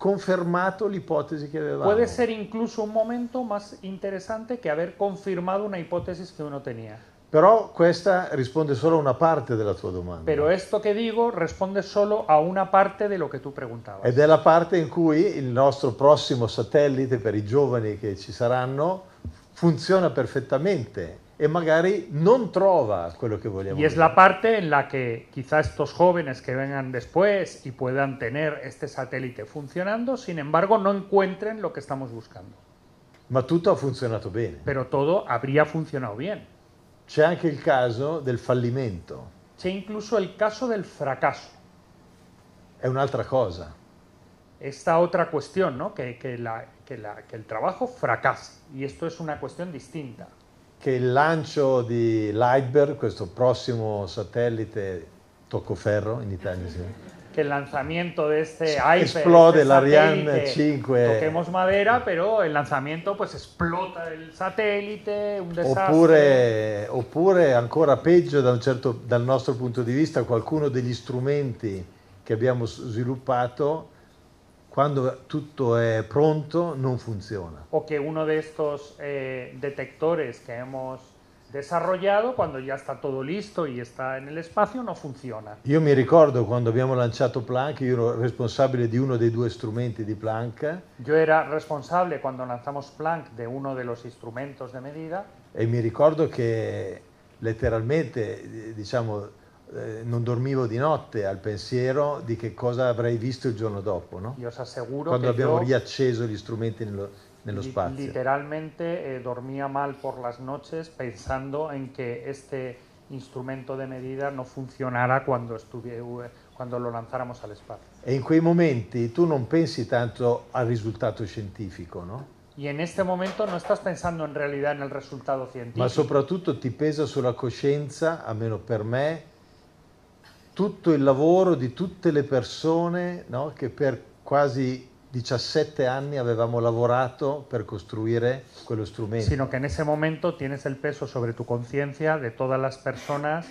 confermato l'ipotesi che avevamo. Puede ser incluso un momento más interesante que haber confirmado una hipótesis que uno tenía. Però questa risponde solo a una parte della tua domanda. Pero esto que digo responde solo a una parte de lo que tú preguntabas. Ed è la parte in cui il nostro prossimo satellite per i giovani che ci saranno funziona perfettamente e magari non trova quello che vogliamo. Y es la parte en la que quizá estos jóvenes que vengan después y puedan tener este satélite funcionando, sin embargo, no encuentren lo que estamos buscando. Ma tutto ha funzionato bene. Pero todo habría funcionado bien. C'è anche il caso del fallimento, C'è incluso el caso del fracaso. è un'altra cosa. Esta otra cuestión, ¿no? Que, que la- que la- que el trabajo fracase. Y esto es una cuestión distinta. Che il lancio di Lightberg, questo prossimo satellite toccoferro in Italia, sì, Que el lanzamiento de este Explode este el Ariane satélite, 5. Toquemos madera, pero el lanzamiento pues explota el satélite, un desastre. Oppure, oppure ancora peggio da un certo- dal nostro punto di vista, qualcuno degli strumenti che abbiamo sviluppato, quando tutto è pronto, non funziona. o que uno de estos eh, detectores que hemos desarrollado, cuando ya está todo listo y está en el espacio, no funciona. Io mi ricordo quando abbiamo lanciato Planck, io ero responsabile di uno dei due strumenti di Planck Yo era responsable cuando lanzamos Planck de uno de los instrumentos de medida e mi ricordo che letteralmente, eh, diciamo, eh, non dormivo di notte al pensiero di che cosa avrei visto il giorno dopo, no? Y os aseguro quando abbiamo riacceso gli strumenti nello, nello spazio. literalmente eh, dormía mal por las noches pensando en que este instrumento de medida no funcionara cuando, estuvie- cuando lo lanzáramos al espacio. E in quei momenti tu non pensi tanto al risultato scientifico, no? Y en este momento no estás pensando en realidad en el resultado científico, Ma soprattutto ti pesa sulla coscienza, almeno per me, tutto il lavoro di tutte le persone no, che per quasi 17 anni avevamo lavorato per costruire quello strumento. sino que en ese momento tienes el peso sobre tu conciencia de todas las personas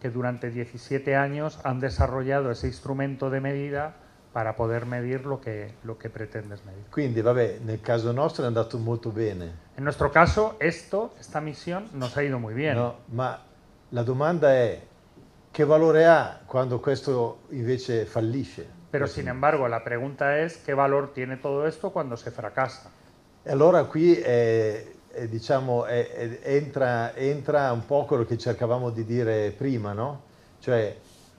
que durante 17 años han desarrollado ese instrumento de medida para poder medir lo que, lo que pretendes medir. Quindi, vabbè, nel caso nostro è andato molto bene, En nuestro caso, esto, esta misión, nos ha ido muy bien. no? ma la domanda è che valore ha quando questo invece fallisce? Pero sin embargo, la pregunta es qué valor tiene todo esto cuando se fracasa. E allora qui è- è, diciamo, è- entra, entra un po' quello che cercavamo di dire prima, no? Cioè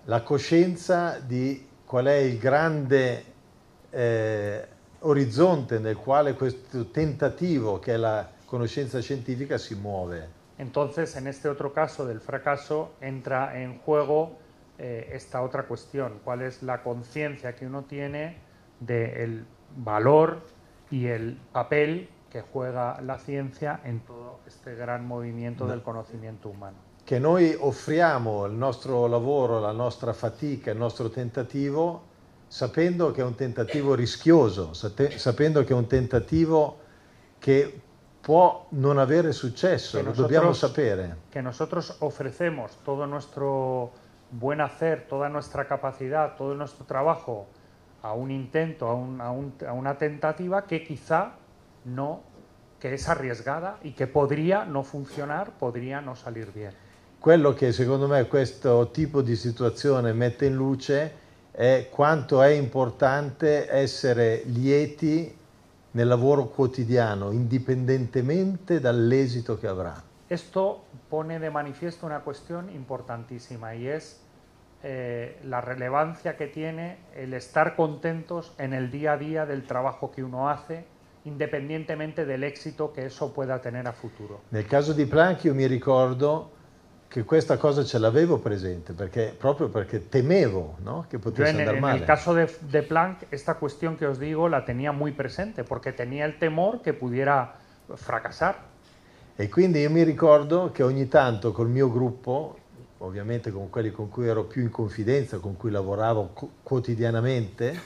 la coscienza di qual è il grande eh, orizzonte nel quale questo tentativo che è la conoscenza scientifica si muove. Entonces, en este otro caso del fracaso, entra en juego eh, esta otra cuestión, cuál es la conciencia que uno tiene del valor y el papel que juega la ciencia en todo este gran movimiento del conocimiento humano. Che noi offriamo il nostro lavoro, la nostra fatica, il nostro tentativo, sapendo che è un tentativo rischioso, sapendo che è un tentativo che può non avere successo, Che lo dobbiamo sapere. Que nosotros ofrecemos todo nuestro buen hacer, toda nuestra capacidad, todo nuestro trabajo a un intento, a, un- a un- a una tentativa que quizá no, que es arriesgada y que podría no funcionar, podría no salir bien. Quello che secondo me questo tipo di situazione mette in luce è quanto è importante essere lieti nel lavoro quotidiano, indipendentemente dall'esito che avrà. Esto pone de manifiesto una cuestión importantísima y es eh, la relevancia que tiene el estar contentos en el día a día del trabajo que uno hace, independientemente del éxito que eso pueda tener a futuro. Nel caso di Planck io mi ricordo che questa cosa ce l'avevo presente, perché, proprio perché temevo no? che Yo potesse en, el- andare en male. el caso de, de Planck, esta cuestión que os digo la tenía muy presente, porque tenía el temor que pudiera fracasar. E quindi io mi ricordo che ogni tanto col mio gruppo, ovviamente con quelli con cui ero più in confidenza, con cui lavoravo quotidianamente,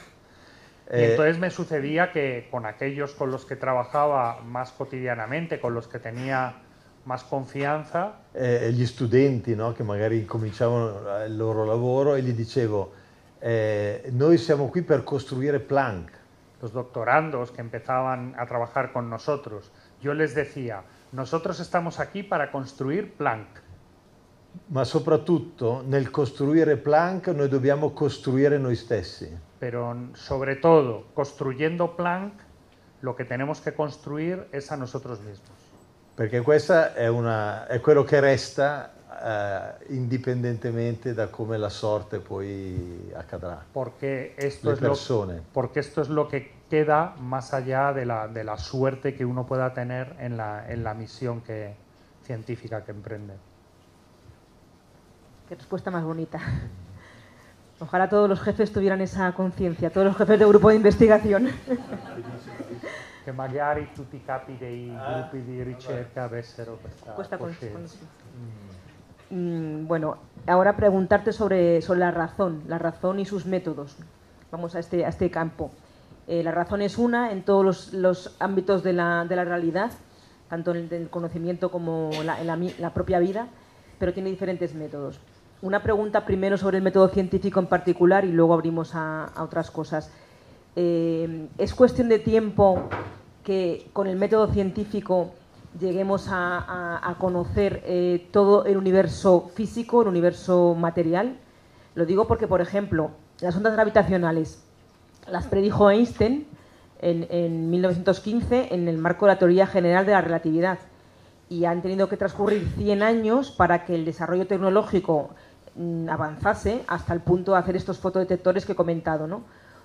Y eh, entonces me sucedía que con aquellos con los que trabajaba más cotidianamente, con los que tenía más confianza, eh, gli studenti no, che magari incominciavano il loro lavoro e gli dicevo, eh, noi siamo qui per costruire Planck. los doctorandos que empezaban a trabajar con nosotros, yo les decía, nosotros estamos aquí para construir Planck, Ma soprattutto nel costruire Planck noi dobbiamo costruire noi stessi. pero sobre todo, construyendo Planck, lo que tenemos que construir es a nosotros mismos. Perché questa è, una, è quello che resta eh, indipendentemente da come la sorte poi accadrà. Porque esto, es lo, porque esto es lo que queda más allá de la, de la suerte que uno pueda tener en la, en la misión que, científica que emprende. Qué respuesta más bonita. Ojalá todos los jefes tuvieran esa conciencia, todos los jefes de grupo de investigación. [LAUGHS] Che magari tutti i capi dei gruppi di ricerca avessero questa con- coscienza. Mm, bueno, ahora preguntarte sobre, sobre la razón, la razón y sus métodos. Vamos a este, a este campo. Eh, la razón es una en todos los, los ámbitos de la, de la realidad, tanto en el conocimiento como la- en la, la propia vida, pero tiene diferentes métodos. Una pregunta primero sobre el método científico en particular y luego abrimos a, a otras cosas. Eh, ¿Es cuestión de tiempo que con el método científico lleguemos a, conocer eh, todo el universo físico, el universo material? Lo digo porque, por ejemplo, las ondas gravitacionales las predijo Einstein en, en 1915 en el marco de la teoría general de la relatividad y han tenido que transcurrir 100 años para que el desarrollo tecnológico mm, avanzase hasta el punto de hacer estos fotodetectores que he comentado, ¿no?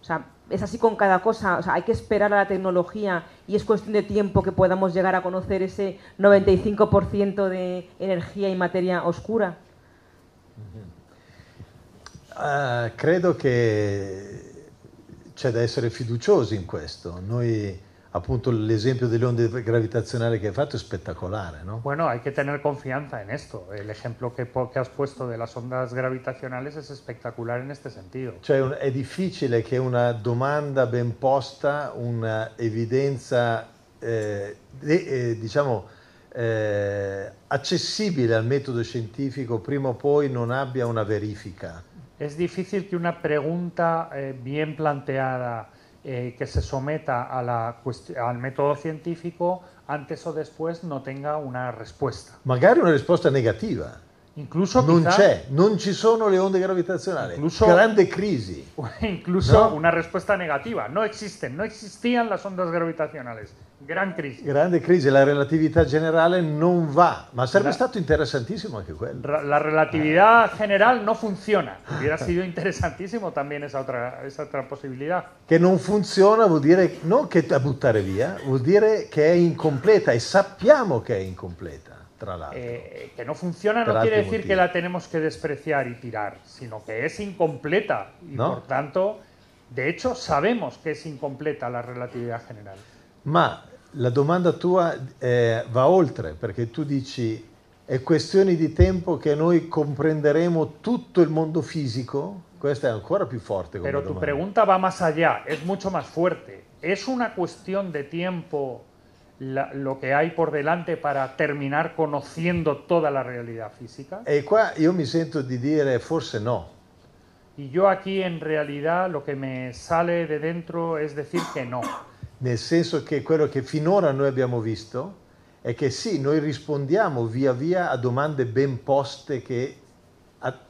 Sea, es así con cada cosa, o sea, hay que esperar a la tecnología y es cuestión de tiempo que podamos llegar a conocer ese 95% de energía y materia oscura. Uh, credo che c'è da essere fiduciosi in questo. Appunto l'esempio delle onde gravitazionali che hai fatto è spettacolare, ¿no? Bueno, hay que tener confianza en esto. El ejemplo que, que has puesto de las ondas gravitacionales es espectacular en este sentido. Cioè è difficile che una domanda ben posta, un'evidenza eh, eh, diciamo eh, accessibile al metodo scientifico prima o poi non abbia una verifica. Es difícil que una pregunta eh, bien planteada eh, que se someta al método científico antes o después no tenga una risposta. Magari una risposta negativa. Incluso non quizá, c'è, non ci sono le onde gravitazionali. Incluso, Grande crisi. [LAUGHS] Incluso ¿no? una respuesta negativa. No existen, no existían las ondas gravitacionales. Gran crisi. Grande crisi, la relatività generale non va, ma sarebbe la, stato interessantissimo anche quello. La relatividad general no funciona. [LAUGHS] Hubiera sido interesantissimo también esa otra, esa otra possibilità. Che non funziona vuol dire non che a buttare via, vuol dire che è incompleta e sappiamo che è incompleta. Eh, que no funciona no quiere decir que la tenemos que despreciar y tirar, sino que es incompleta y no? por tanto, de hecho, sabemos que es incompleta la relatividad general. Ma la domanda tua eh, va oltre, perché tu dici è questione di tempo che noi comprenderemo tutto il mondo fisico? Questa è ancora più forte. Pero tu domanda. pregunta va más allá, es mucho más fuerte. ¿Es una cuestión de tiempo la, lo que hay por delante para terminar conociendo toda la realidad física? E qua io mi sento di dire forse no. Y yo aquí en realidad lo que me sale de dentro es decir que no. Nel senso che quello che finora noi abbiamo visto è che sì, noi rispondiamo via via a domande ben poste che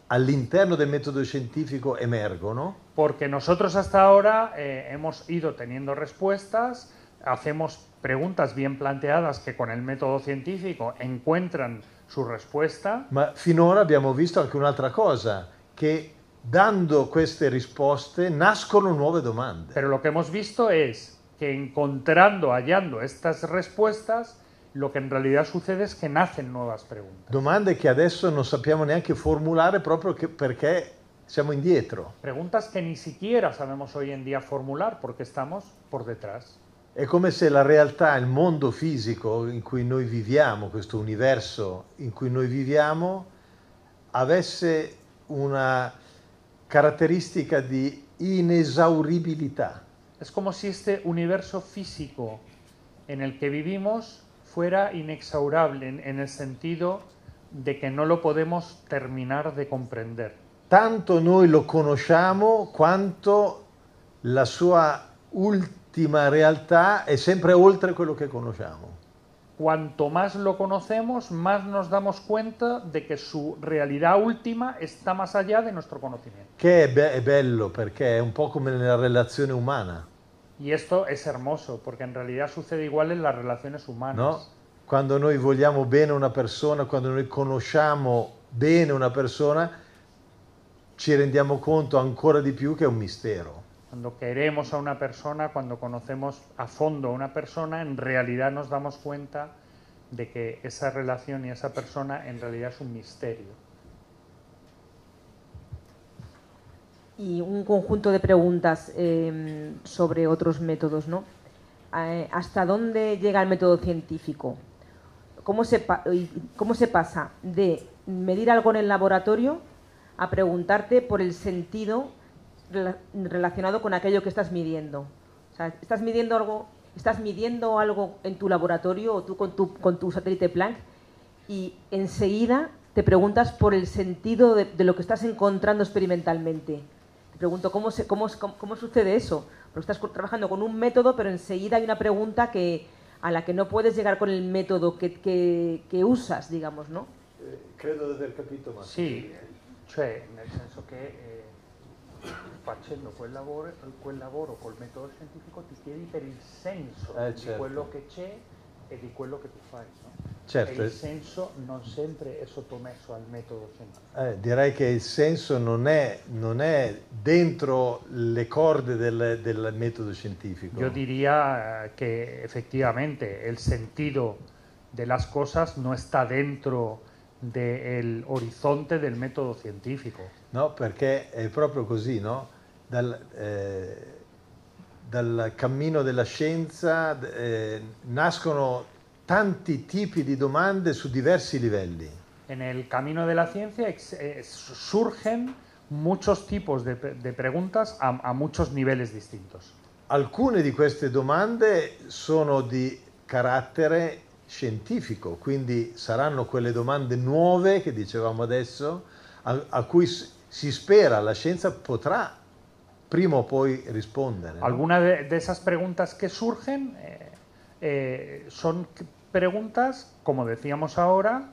all'interno del metodo scientifico emergono. Porque nosotros hasta ahora eh, hemos ido teniendo respuestas, hacemos preguntas bien planteadas che con il metodo scientifico encuentran su risposta. Ma finora abbiamo visto anche un'altra cosa, che dando queste risposte nascono nuove domande. Pero lo que hemos visto es que encontrando, hallando estas respuestas, lo que en realidad sucede es que nacen nuevas preguntas. Domande che adesso non sappiamo neanche formulare proprio perché siamo indietro. Preguntas que ni siquiera sabemos hoy en día formular porque estamos por detrás. È come se la realtà, il mondo fisico in cui noi viviamo, questo universo in cui noi viviamo, avesse una caratteristica di inesauribilità. Es como si este universo físico en el que vivimos fuera inexaurable en, en el sentido de que no lo podemos terminar de comprender. Tanto noi lo conosciamo quanto la sua ultima ultima realtà è sempre oltre quello che conosciamo. Cuanto más lo conocemos, más nos damos cuenta de que su realidad última está más allá de nuestro conocimiento. Che è, be- è bello perché è un po' come nella relazione umana. Y esto es hermoso porque en realidad sucede igual en las relaciones humanas. No? Quando noi vogliamo bene una persona, quando noi conosciamo bene una persona, ci rendiamo conto ancora di più che è un mistero. Cuando queremos a una persona, cuando conocemos a fondo a una persona, en realidad nos damos cuenta de que esa relación y esa persona en realidad es un misterio. Y un conjunto de preguntas eh, sobre otros métodos, ¿no? Eh, ¿Hasta dónde llega el método científico? ¿Cómo se, ¿Cómo se pasa de medir algo en el laboratorio a preguntarte por el sentido relacionado con aquello que estás midiendo. O sea, estás midiendo algo, estás midiendo algo en tu laboratorio o tú con tu, con tu satélite Planck y enseguida te preguntas por el sentido de, de, lo que estás encontrando experimentalmente. Te pregunto, ¿cómo, se, cómo, cómo, sucede eso? Porque estás trabajando con un método, pero enseguida hay una pregunta que, a la que no puedes llegar con el método que, que, que usas, digamos, ¿no? Eh, credo di aver capito, ma... Sì, cioè nel senso che eh, facendo quel lavoro, quel lavoro col metodo scientifico ti chiedi per il senso eh, di certo. quello che c'è e di quello che tu fai. No? Certo, il senso non sempre è sottomesso al metodo scientifico. eh, direi che il senso non è, non è dentro le corde del, del metodo scientifico. Yo diría eh, que efectivamente el sentido de las cosas no está dentro del horizonte del método científico. No, perché è proprio così, no? Dal, eh, dal cammino della scienza eh, nascono tanti tipi di domande su diversi livelli. En el camino de la ciencia eh, surgen muchos tipos de, de preguntas a, a muchos niveles distintos. Alcune di queste domande sono di carattere scientifico, quindi saranno quelle domande nuove che dicevamo adesso, a, a cui si spera la scienza potrà prima o poi rispondere. no? Algunas de, de esas preguntas que surgen eh, eh, son preguntas, como decíamos ahora,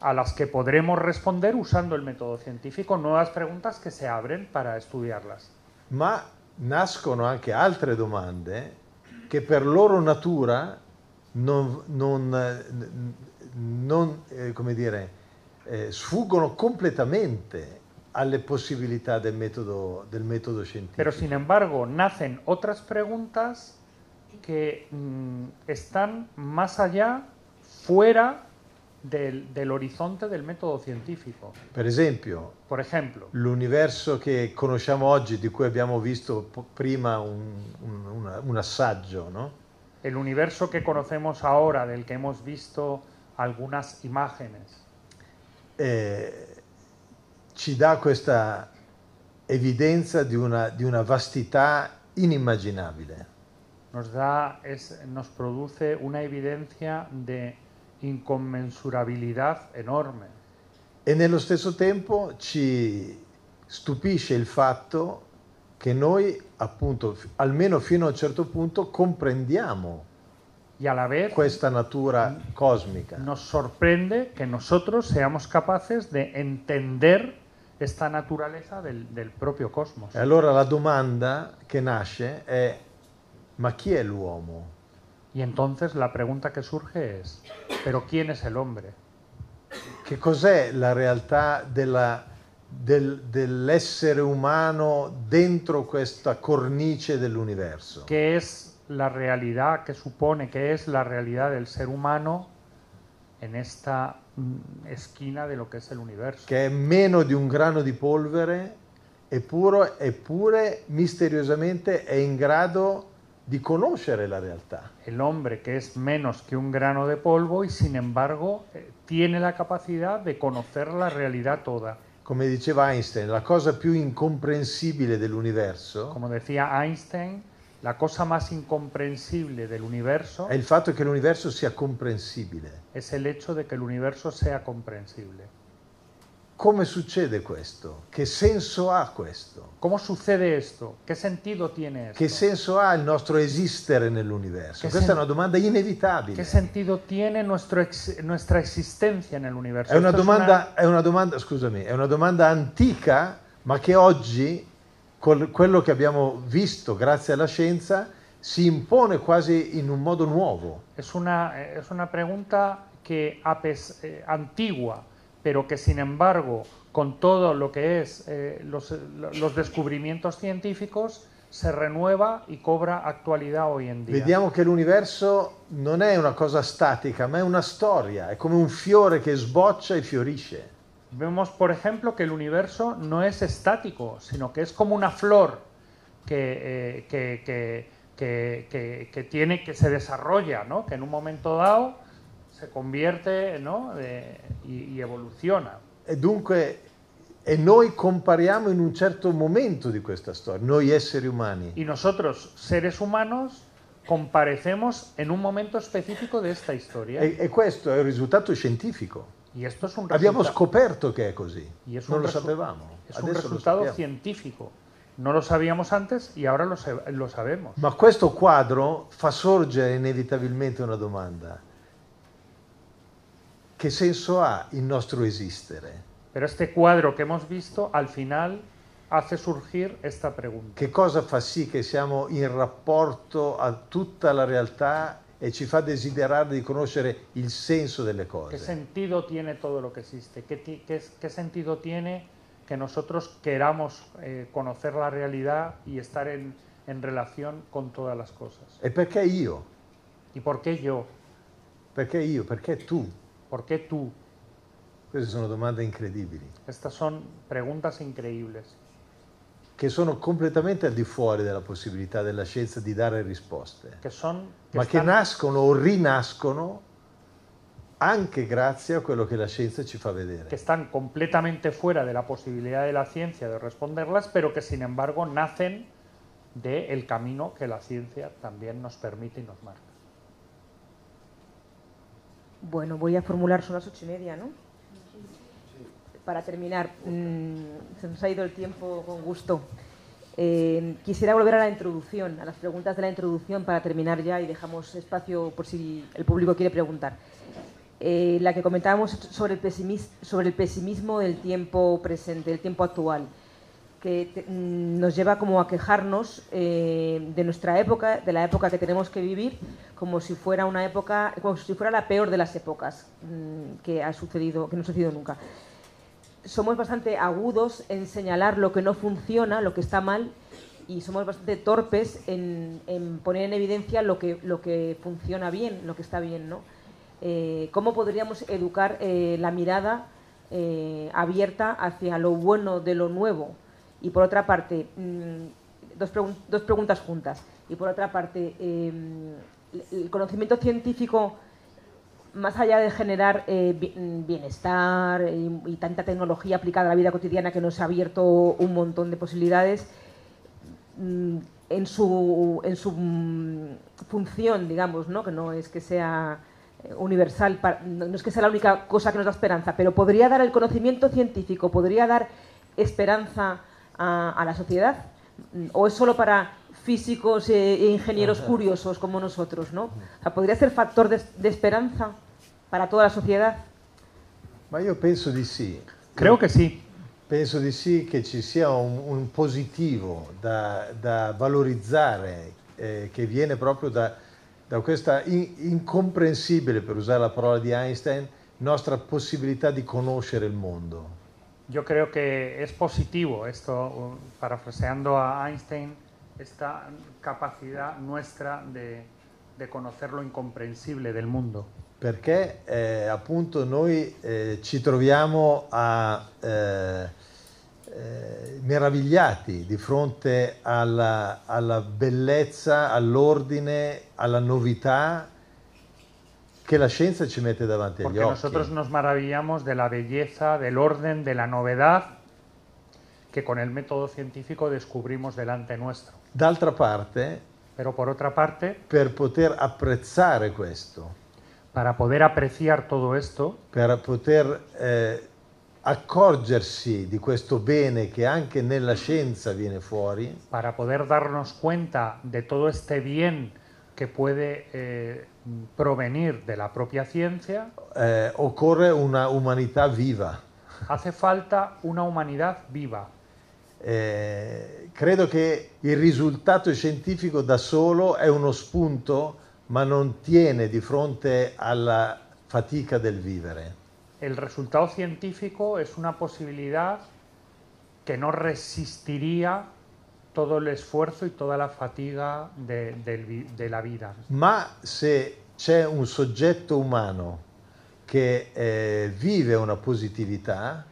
a las que podremos responder usando el método científico, nuevas preguntas que se abren para estudiarlas. Ma nascono anche altre domande che per loro natura non, non, non, eh, come dire, eh, sfuggono completamente alle possibilità del metodo, del metodo scientifico. Pero sin embargo, nacen otras preguntas que mm, están más allá, fuera del, del horizonte del método científico. Per esempio, Por ejemplo, l'universo che conosciamo oggi, di cui abbiamo visto prima un, un- un assaggio, no? el universo que conocemos ahora, del que hemos visto algunas imágenes, eh, ci dà questa evidenza di una, di una vastità inimmaginabile. nos da, es- nos produce una evidencia de inconmensurabilidad enorme. E nello stesso tempo ci stupisce il fatto che noi, appunto, almeno fino a un certo punto, comprendiamo vez questa natura cosmica. nos sorprende que nosotros seamos capaces de entender esta naturaleza del, del propio cosmos. E allora la domanda che nasce è: ma chi è l'uomo? Y entonces la pregunta que surge es, ¿pero quién es el hombre? Che cos'è la realtà della- del- dell'essere umano dentro questa cornice dell'universo? ¿Qué es la realidad que supone que es la realidad del ser humano en esta esquina de lo que es el universo? Che è meno di un grano di polvere, eppure, eppure misteriosamente è in grado di conoscere la realtà. El hombre que es menos que un grano de polvo y sin embargo eh, tiene la capacidad de conocer la realidad toda. Come diceva Einstein, la cosa più incomprensibile dell'universo Como decía Einstein, la cosa más incomprensible del universo è il fatto che l'universo sia comprensibile. es el hecho de que el universo sea comprensible. Come succede questo? Che senso ha questo? ¿Cómo sucede esto? ¿Qué sentido tiene esto? Che senso ha il nostro esistere nell'universo? Che Questa sen- è una domanda inevitabile. ¿Qué sentido tiene nuestro ex- nuestra existencia en el universo? È una, Esto es domanda, è una domanda, scusami, è una domanda antica, ma che oggi, con quello che abbiamo visto grazie alla scienza, si impone quasi in un modo nuovo. Es una, eh, es una pregunta que eh, antigua, pero que sin embargo, con todo lo que es eh, los, los descubrimientos científicos, se renueva y cobra actualidad hoy en día. Vediamo che l'universo non è una cosa statica, ma è una storia, è come un fiore che sboccia e fiorisce. Vemos, por ejemplo, que el universo no es estático, sino que es como una flor que, eh, que, que- que- tiene, que se desarrolla, ¿no? que en un momento dado se convierte ¿no? de- y, y evoluciona. E dunque, e noi compariamo in un certo momento di questa storia, noi esseri umani. Y nosotros, seres humanos, comparecemos en un momento específico de esta historia. E, e questo è un risultato scientifico. Y esto es un Abbiamo scoperto che è così, non lo sapevamo. es un sappiamo. científico. No lo sabíamos antes y ahora lo, lo sabemos. Ma questo quadro fa sorgere inevitabilmente una domanda. Che senso ha il nostro esistere? Pero este cuadro que hemos visto al final hace surgir esta pregunta. Che cosa fa sì che siamo in rapporto a tutta la realtà e ci fa desiderare di conoscere il senso delle ¿Qué cose. sentido tiene todo lo que existe? ¿Qué, qué- qué sentido tiene que nosotros queramos eh, conocer la realidad y estar en, en relación con todas las cosas? E perché io? ¿Y por qué yo? Perché io? Perché tu? ¿Por qué tú? Queste sono domande incredibili, Estas son preguntas increíbles che sono completamente al di fuori della possibilità della scienza di dare risposte, que son que ma che están- nascono o rinascono anche grazie a quello che la scienza ci fa que vedere. están completamente fuera de la posibilidad de la ciencia de responderlas, pero que sin embargo nacen del camino que la ciencia también nos permite y nos marca. Bueno, voy a formular, son las ocho y media, ¿no? Para terminar, mm, se nos ha ido el tiempo con gusto. Eh, quisiera volver a la introducción, a las preguntas de la introducción para terminar ya y dejamos espacio por si el público quiere preguntar. Eh, la que comentábamos sobre el, pesimismo del tiempo presente, del tiempo actual, que mm, nos lleva como a quejarnos eh, de nuestra época, de la época que tenemos que vivir, como si fuera una época, como si fuera la peor de las épocas mm, que ha sucedido, que no ha sucedido nunca. Somos bastante agudos en señalar lo que no funciona, lo que está mal, y somos bastante torpes en, poner en evidencia lo que, funciona bien, lo que está bien, ¿no? Eh, ¿Cómo podríamos educar eh, la mirada eh, abierta hacia lo bueno de lo nuevo? Y por otra parte, mm, dos, dos preguntas juntas. Y por otra parte, eh, el conocimiento científico, más allá de generar eh, mm, bienestar y, y tanta tecnología aplicada a la vida cotidiana que nos ha abierto un montón de posibilidades, mm, en su, en su mm, función, digamos, ¿no? que no es que sea eh, universal, no es que sea la única cosa que nos da esperanza, pero podría dar el conocimiento científico, podría dar esperanza a, a la sociedad, o es solo para físicos e, e ingenieros curiosos como nosotros, ¿no? O sea, podría ser factor de, de esperanza para toda la sociedad. Ma io penso di sì. Creo que sí. Penso di sì che ci sia un, un positivo da, da valorizzare eh, che viene proprio da, da questa in- incomprensibile, per usare la parola di Einstein, nostra possibilità di conoscere il mondo. Yo creo que es positivo esto, uh, parafraseando a Einstein, esta capacidad nuestra de, de conocer lo incomprensible del mundo. Perché eh, appunto noi eh, ci troviamo a, eh, eh, meravigliati di fronte alla, alla bellezza, all'ordine, alla novità che la scienza ci mette davanti agli Porque nosotros nos maravillamos de la belleza, del orden, de la novedad que con el método científico descubrimos delante nuestro. D'altra parte, Pero por otra parte, per poter apprezzare questo, para poder apreciar todo esto, per poter eh, accorgersi di questo bene che anche nella scienza viene fuori, para poder darnos cuenta de todo este bien que puede eh, provenir de la propia ciencia, eh, occorre una umanità viva. hace falta una humanidad viva. Eh, credo che il risultato scientifico da solo è uno spunto, ma non tiene di fronte alla fatica del vivere. El resultado científico es una posibilidad que no resistiría todo el esfuerzo y toda la fatiga de, del vi- de la vida. Ma se c'è un soggetto umano che eh, vive una positività,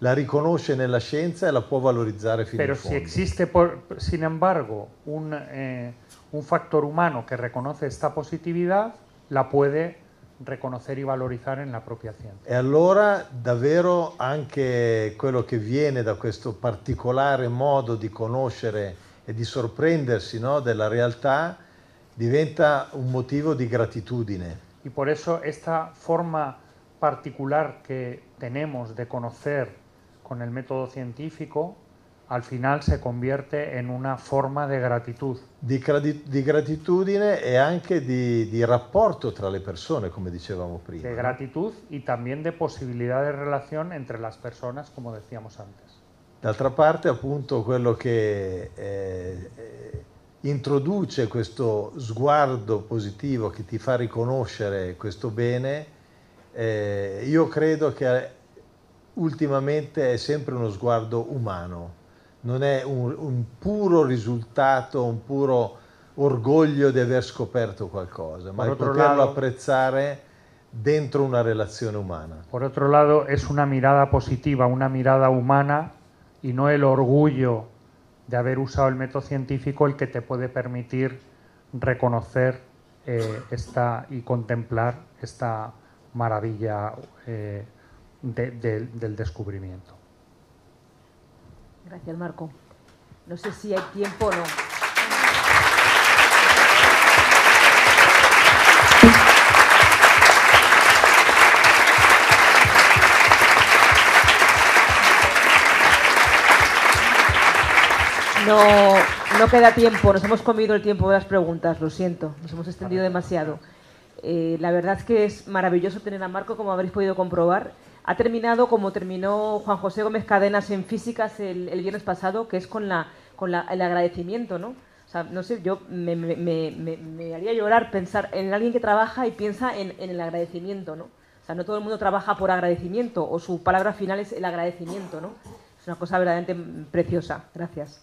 la riconosce nella scienza e la può valorizzare fino Pero in si fondo. existe, por- sin embargo, un, eh, un factor humano que reconoce esta positividad, la puede reconocer y valorizar en la propia ciencia. E allora davvero anche quello che viene da questo particolare modo di conoscere e di sorprendersi no, della realtà diventa un motivo di gratitudine. Y por eso esta forma particular que tenemos de conocer con el método científico, al final se convierte en una forma de gratitud. Di, gradi- di gratitudine e anche di, di rapporto tra le persone, come dicevamo prima. De gratitud y también de posibilidad de relación entre las personas, como decíamos antes. D'altra parte, appunto, quello che eh, eh, introduce questo sguardo positivo che ti fa riconoscere questo bene, eh, io credo che ultimamente è sempre uno sguardo umano, non è un, un puro risultato, un puro orgoglio di aver scoperto qualcosa, ma di poterlo apprezzare dentro una relazione humana. Por otro lado, es una mirada positiva, una mirada humana y no el orgullo de haber usado el método científico el que te puede permitir reconocer eh, esta y contemplar esta maravilla eh, de, de, del descubrimiento. Gracias, Marco. No sé si hay tiempo o no. No, no queda tiempo, nos hemos comido el tiempo de las preguntas, lo siento, nos hemos extendido demasiado. Eh, la verdad es que es maravilloso tener a Marco, como habréis podido comprobar. Ha terminado como terminó Juan José Gómez Cadenas en físicas el, viernes pasado, que es con, el agradecimiento, ¿no? O sea, no sé, yo me, haría llorar pensar en alguien que trabaja y piensa en, en, el agradecimiento, ¿no? O sea, no todo el mundo trabaja por agradecimiento, o su palabra final es el agradecimiento, ¿no? Es una cosa verdaderamente preciosa. Gracias.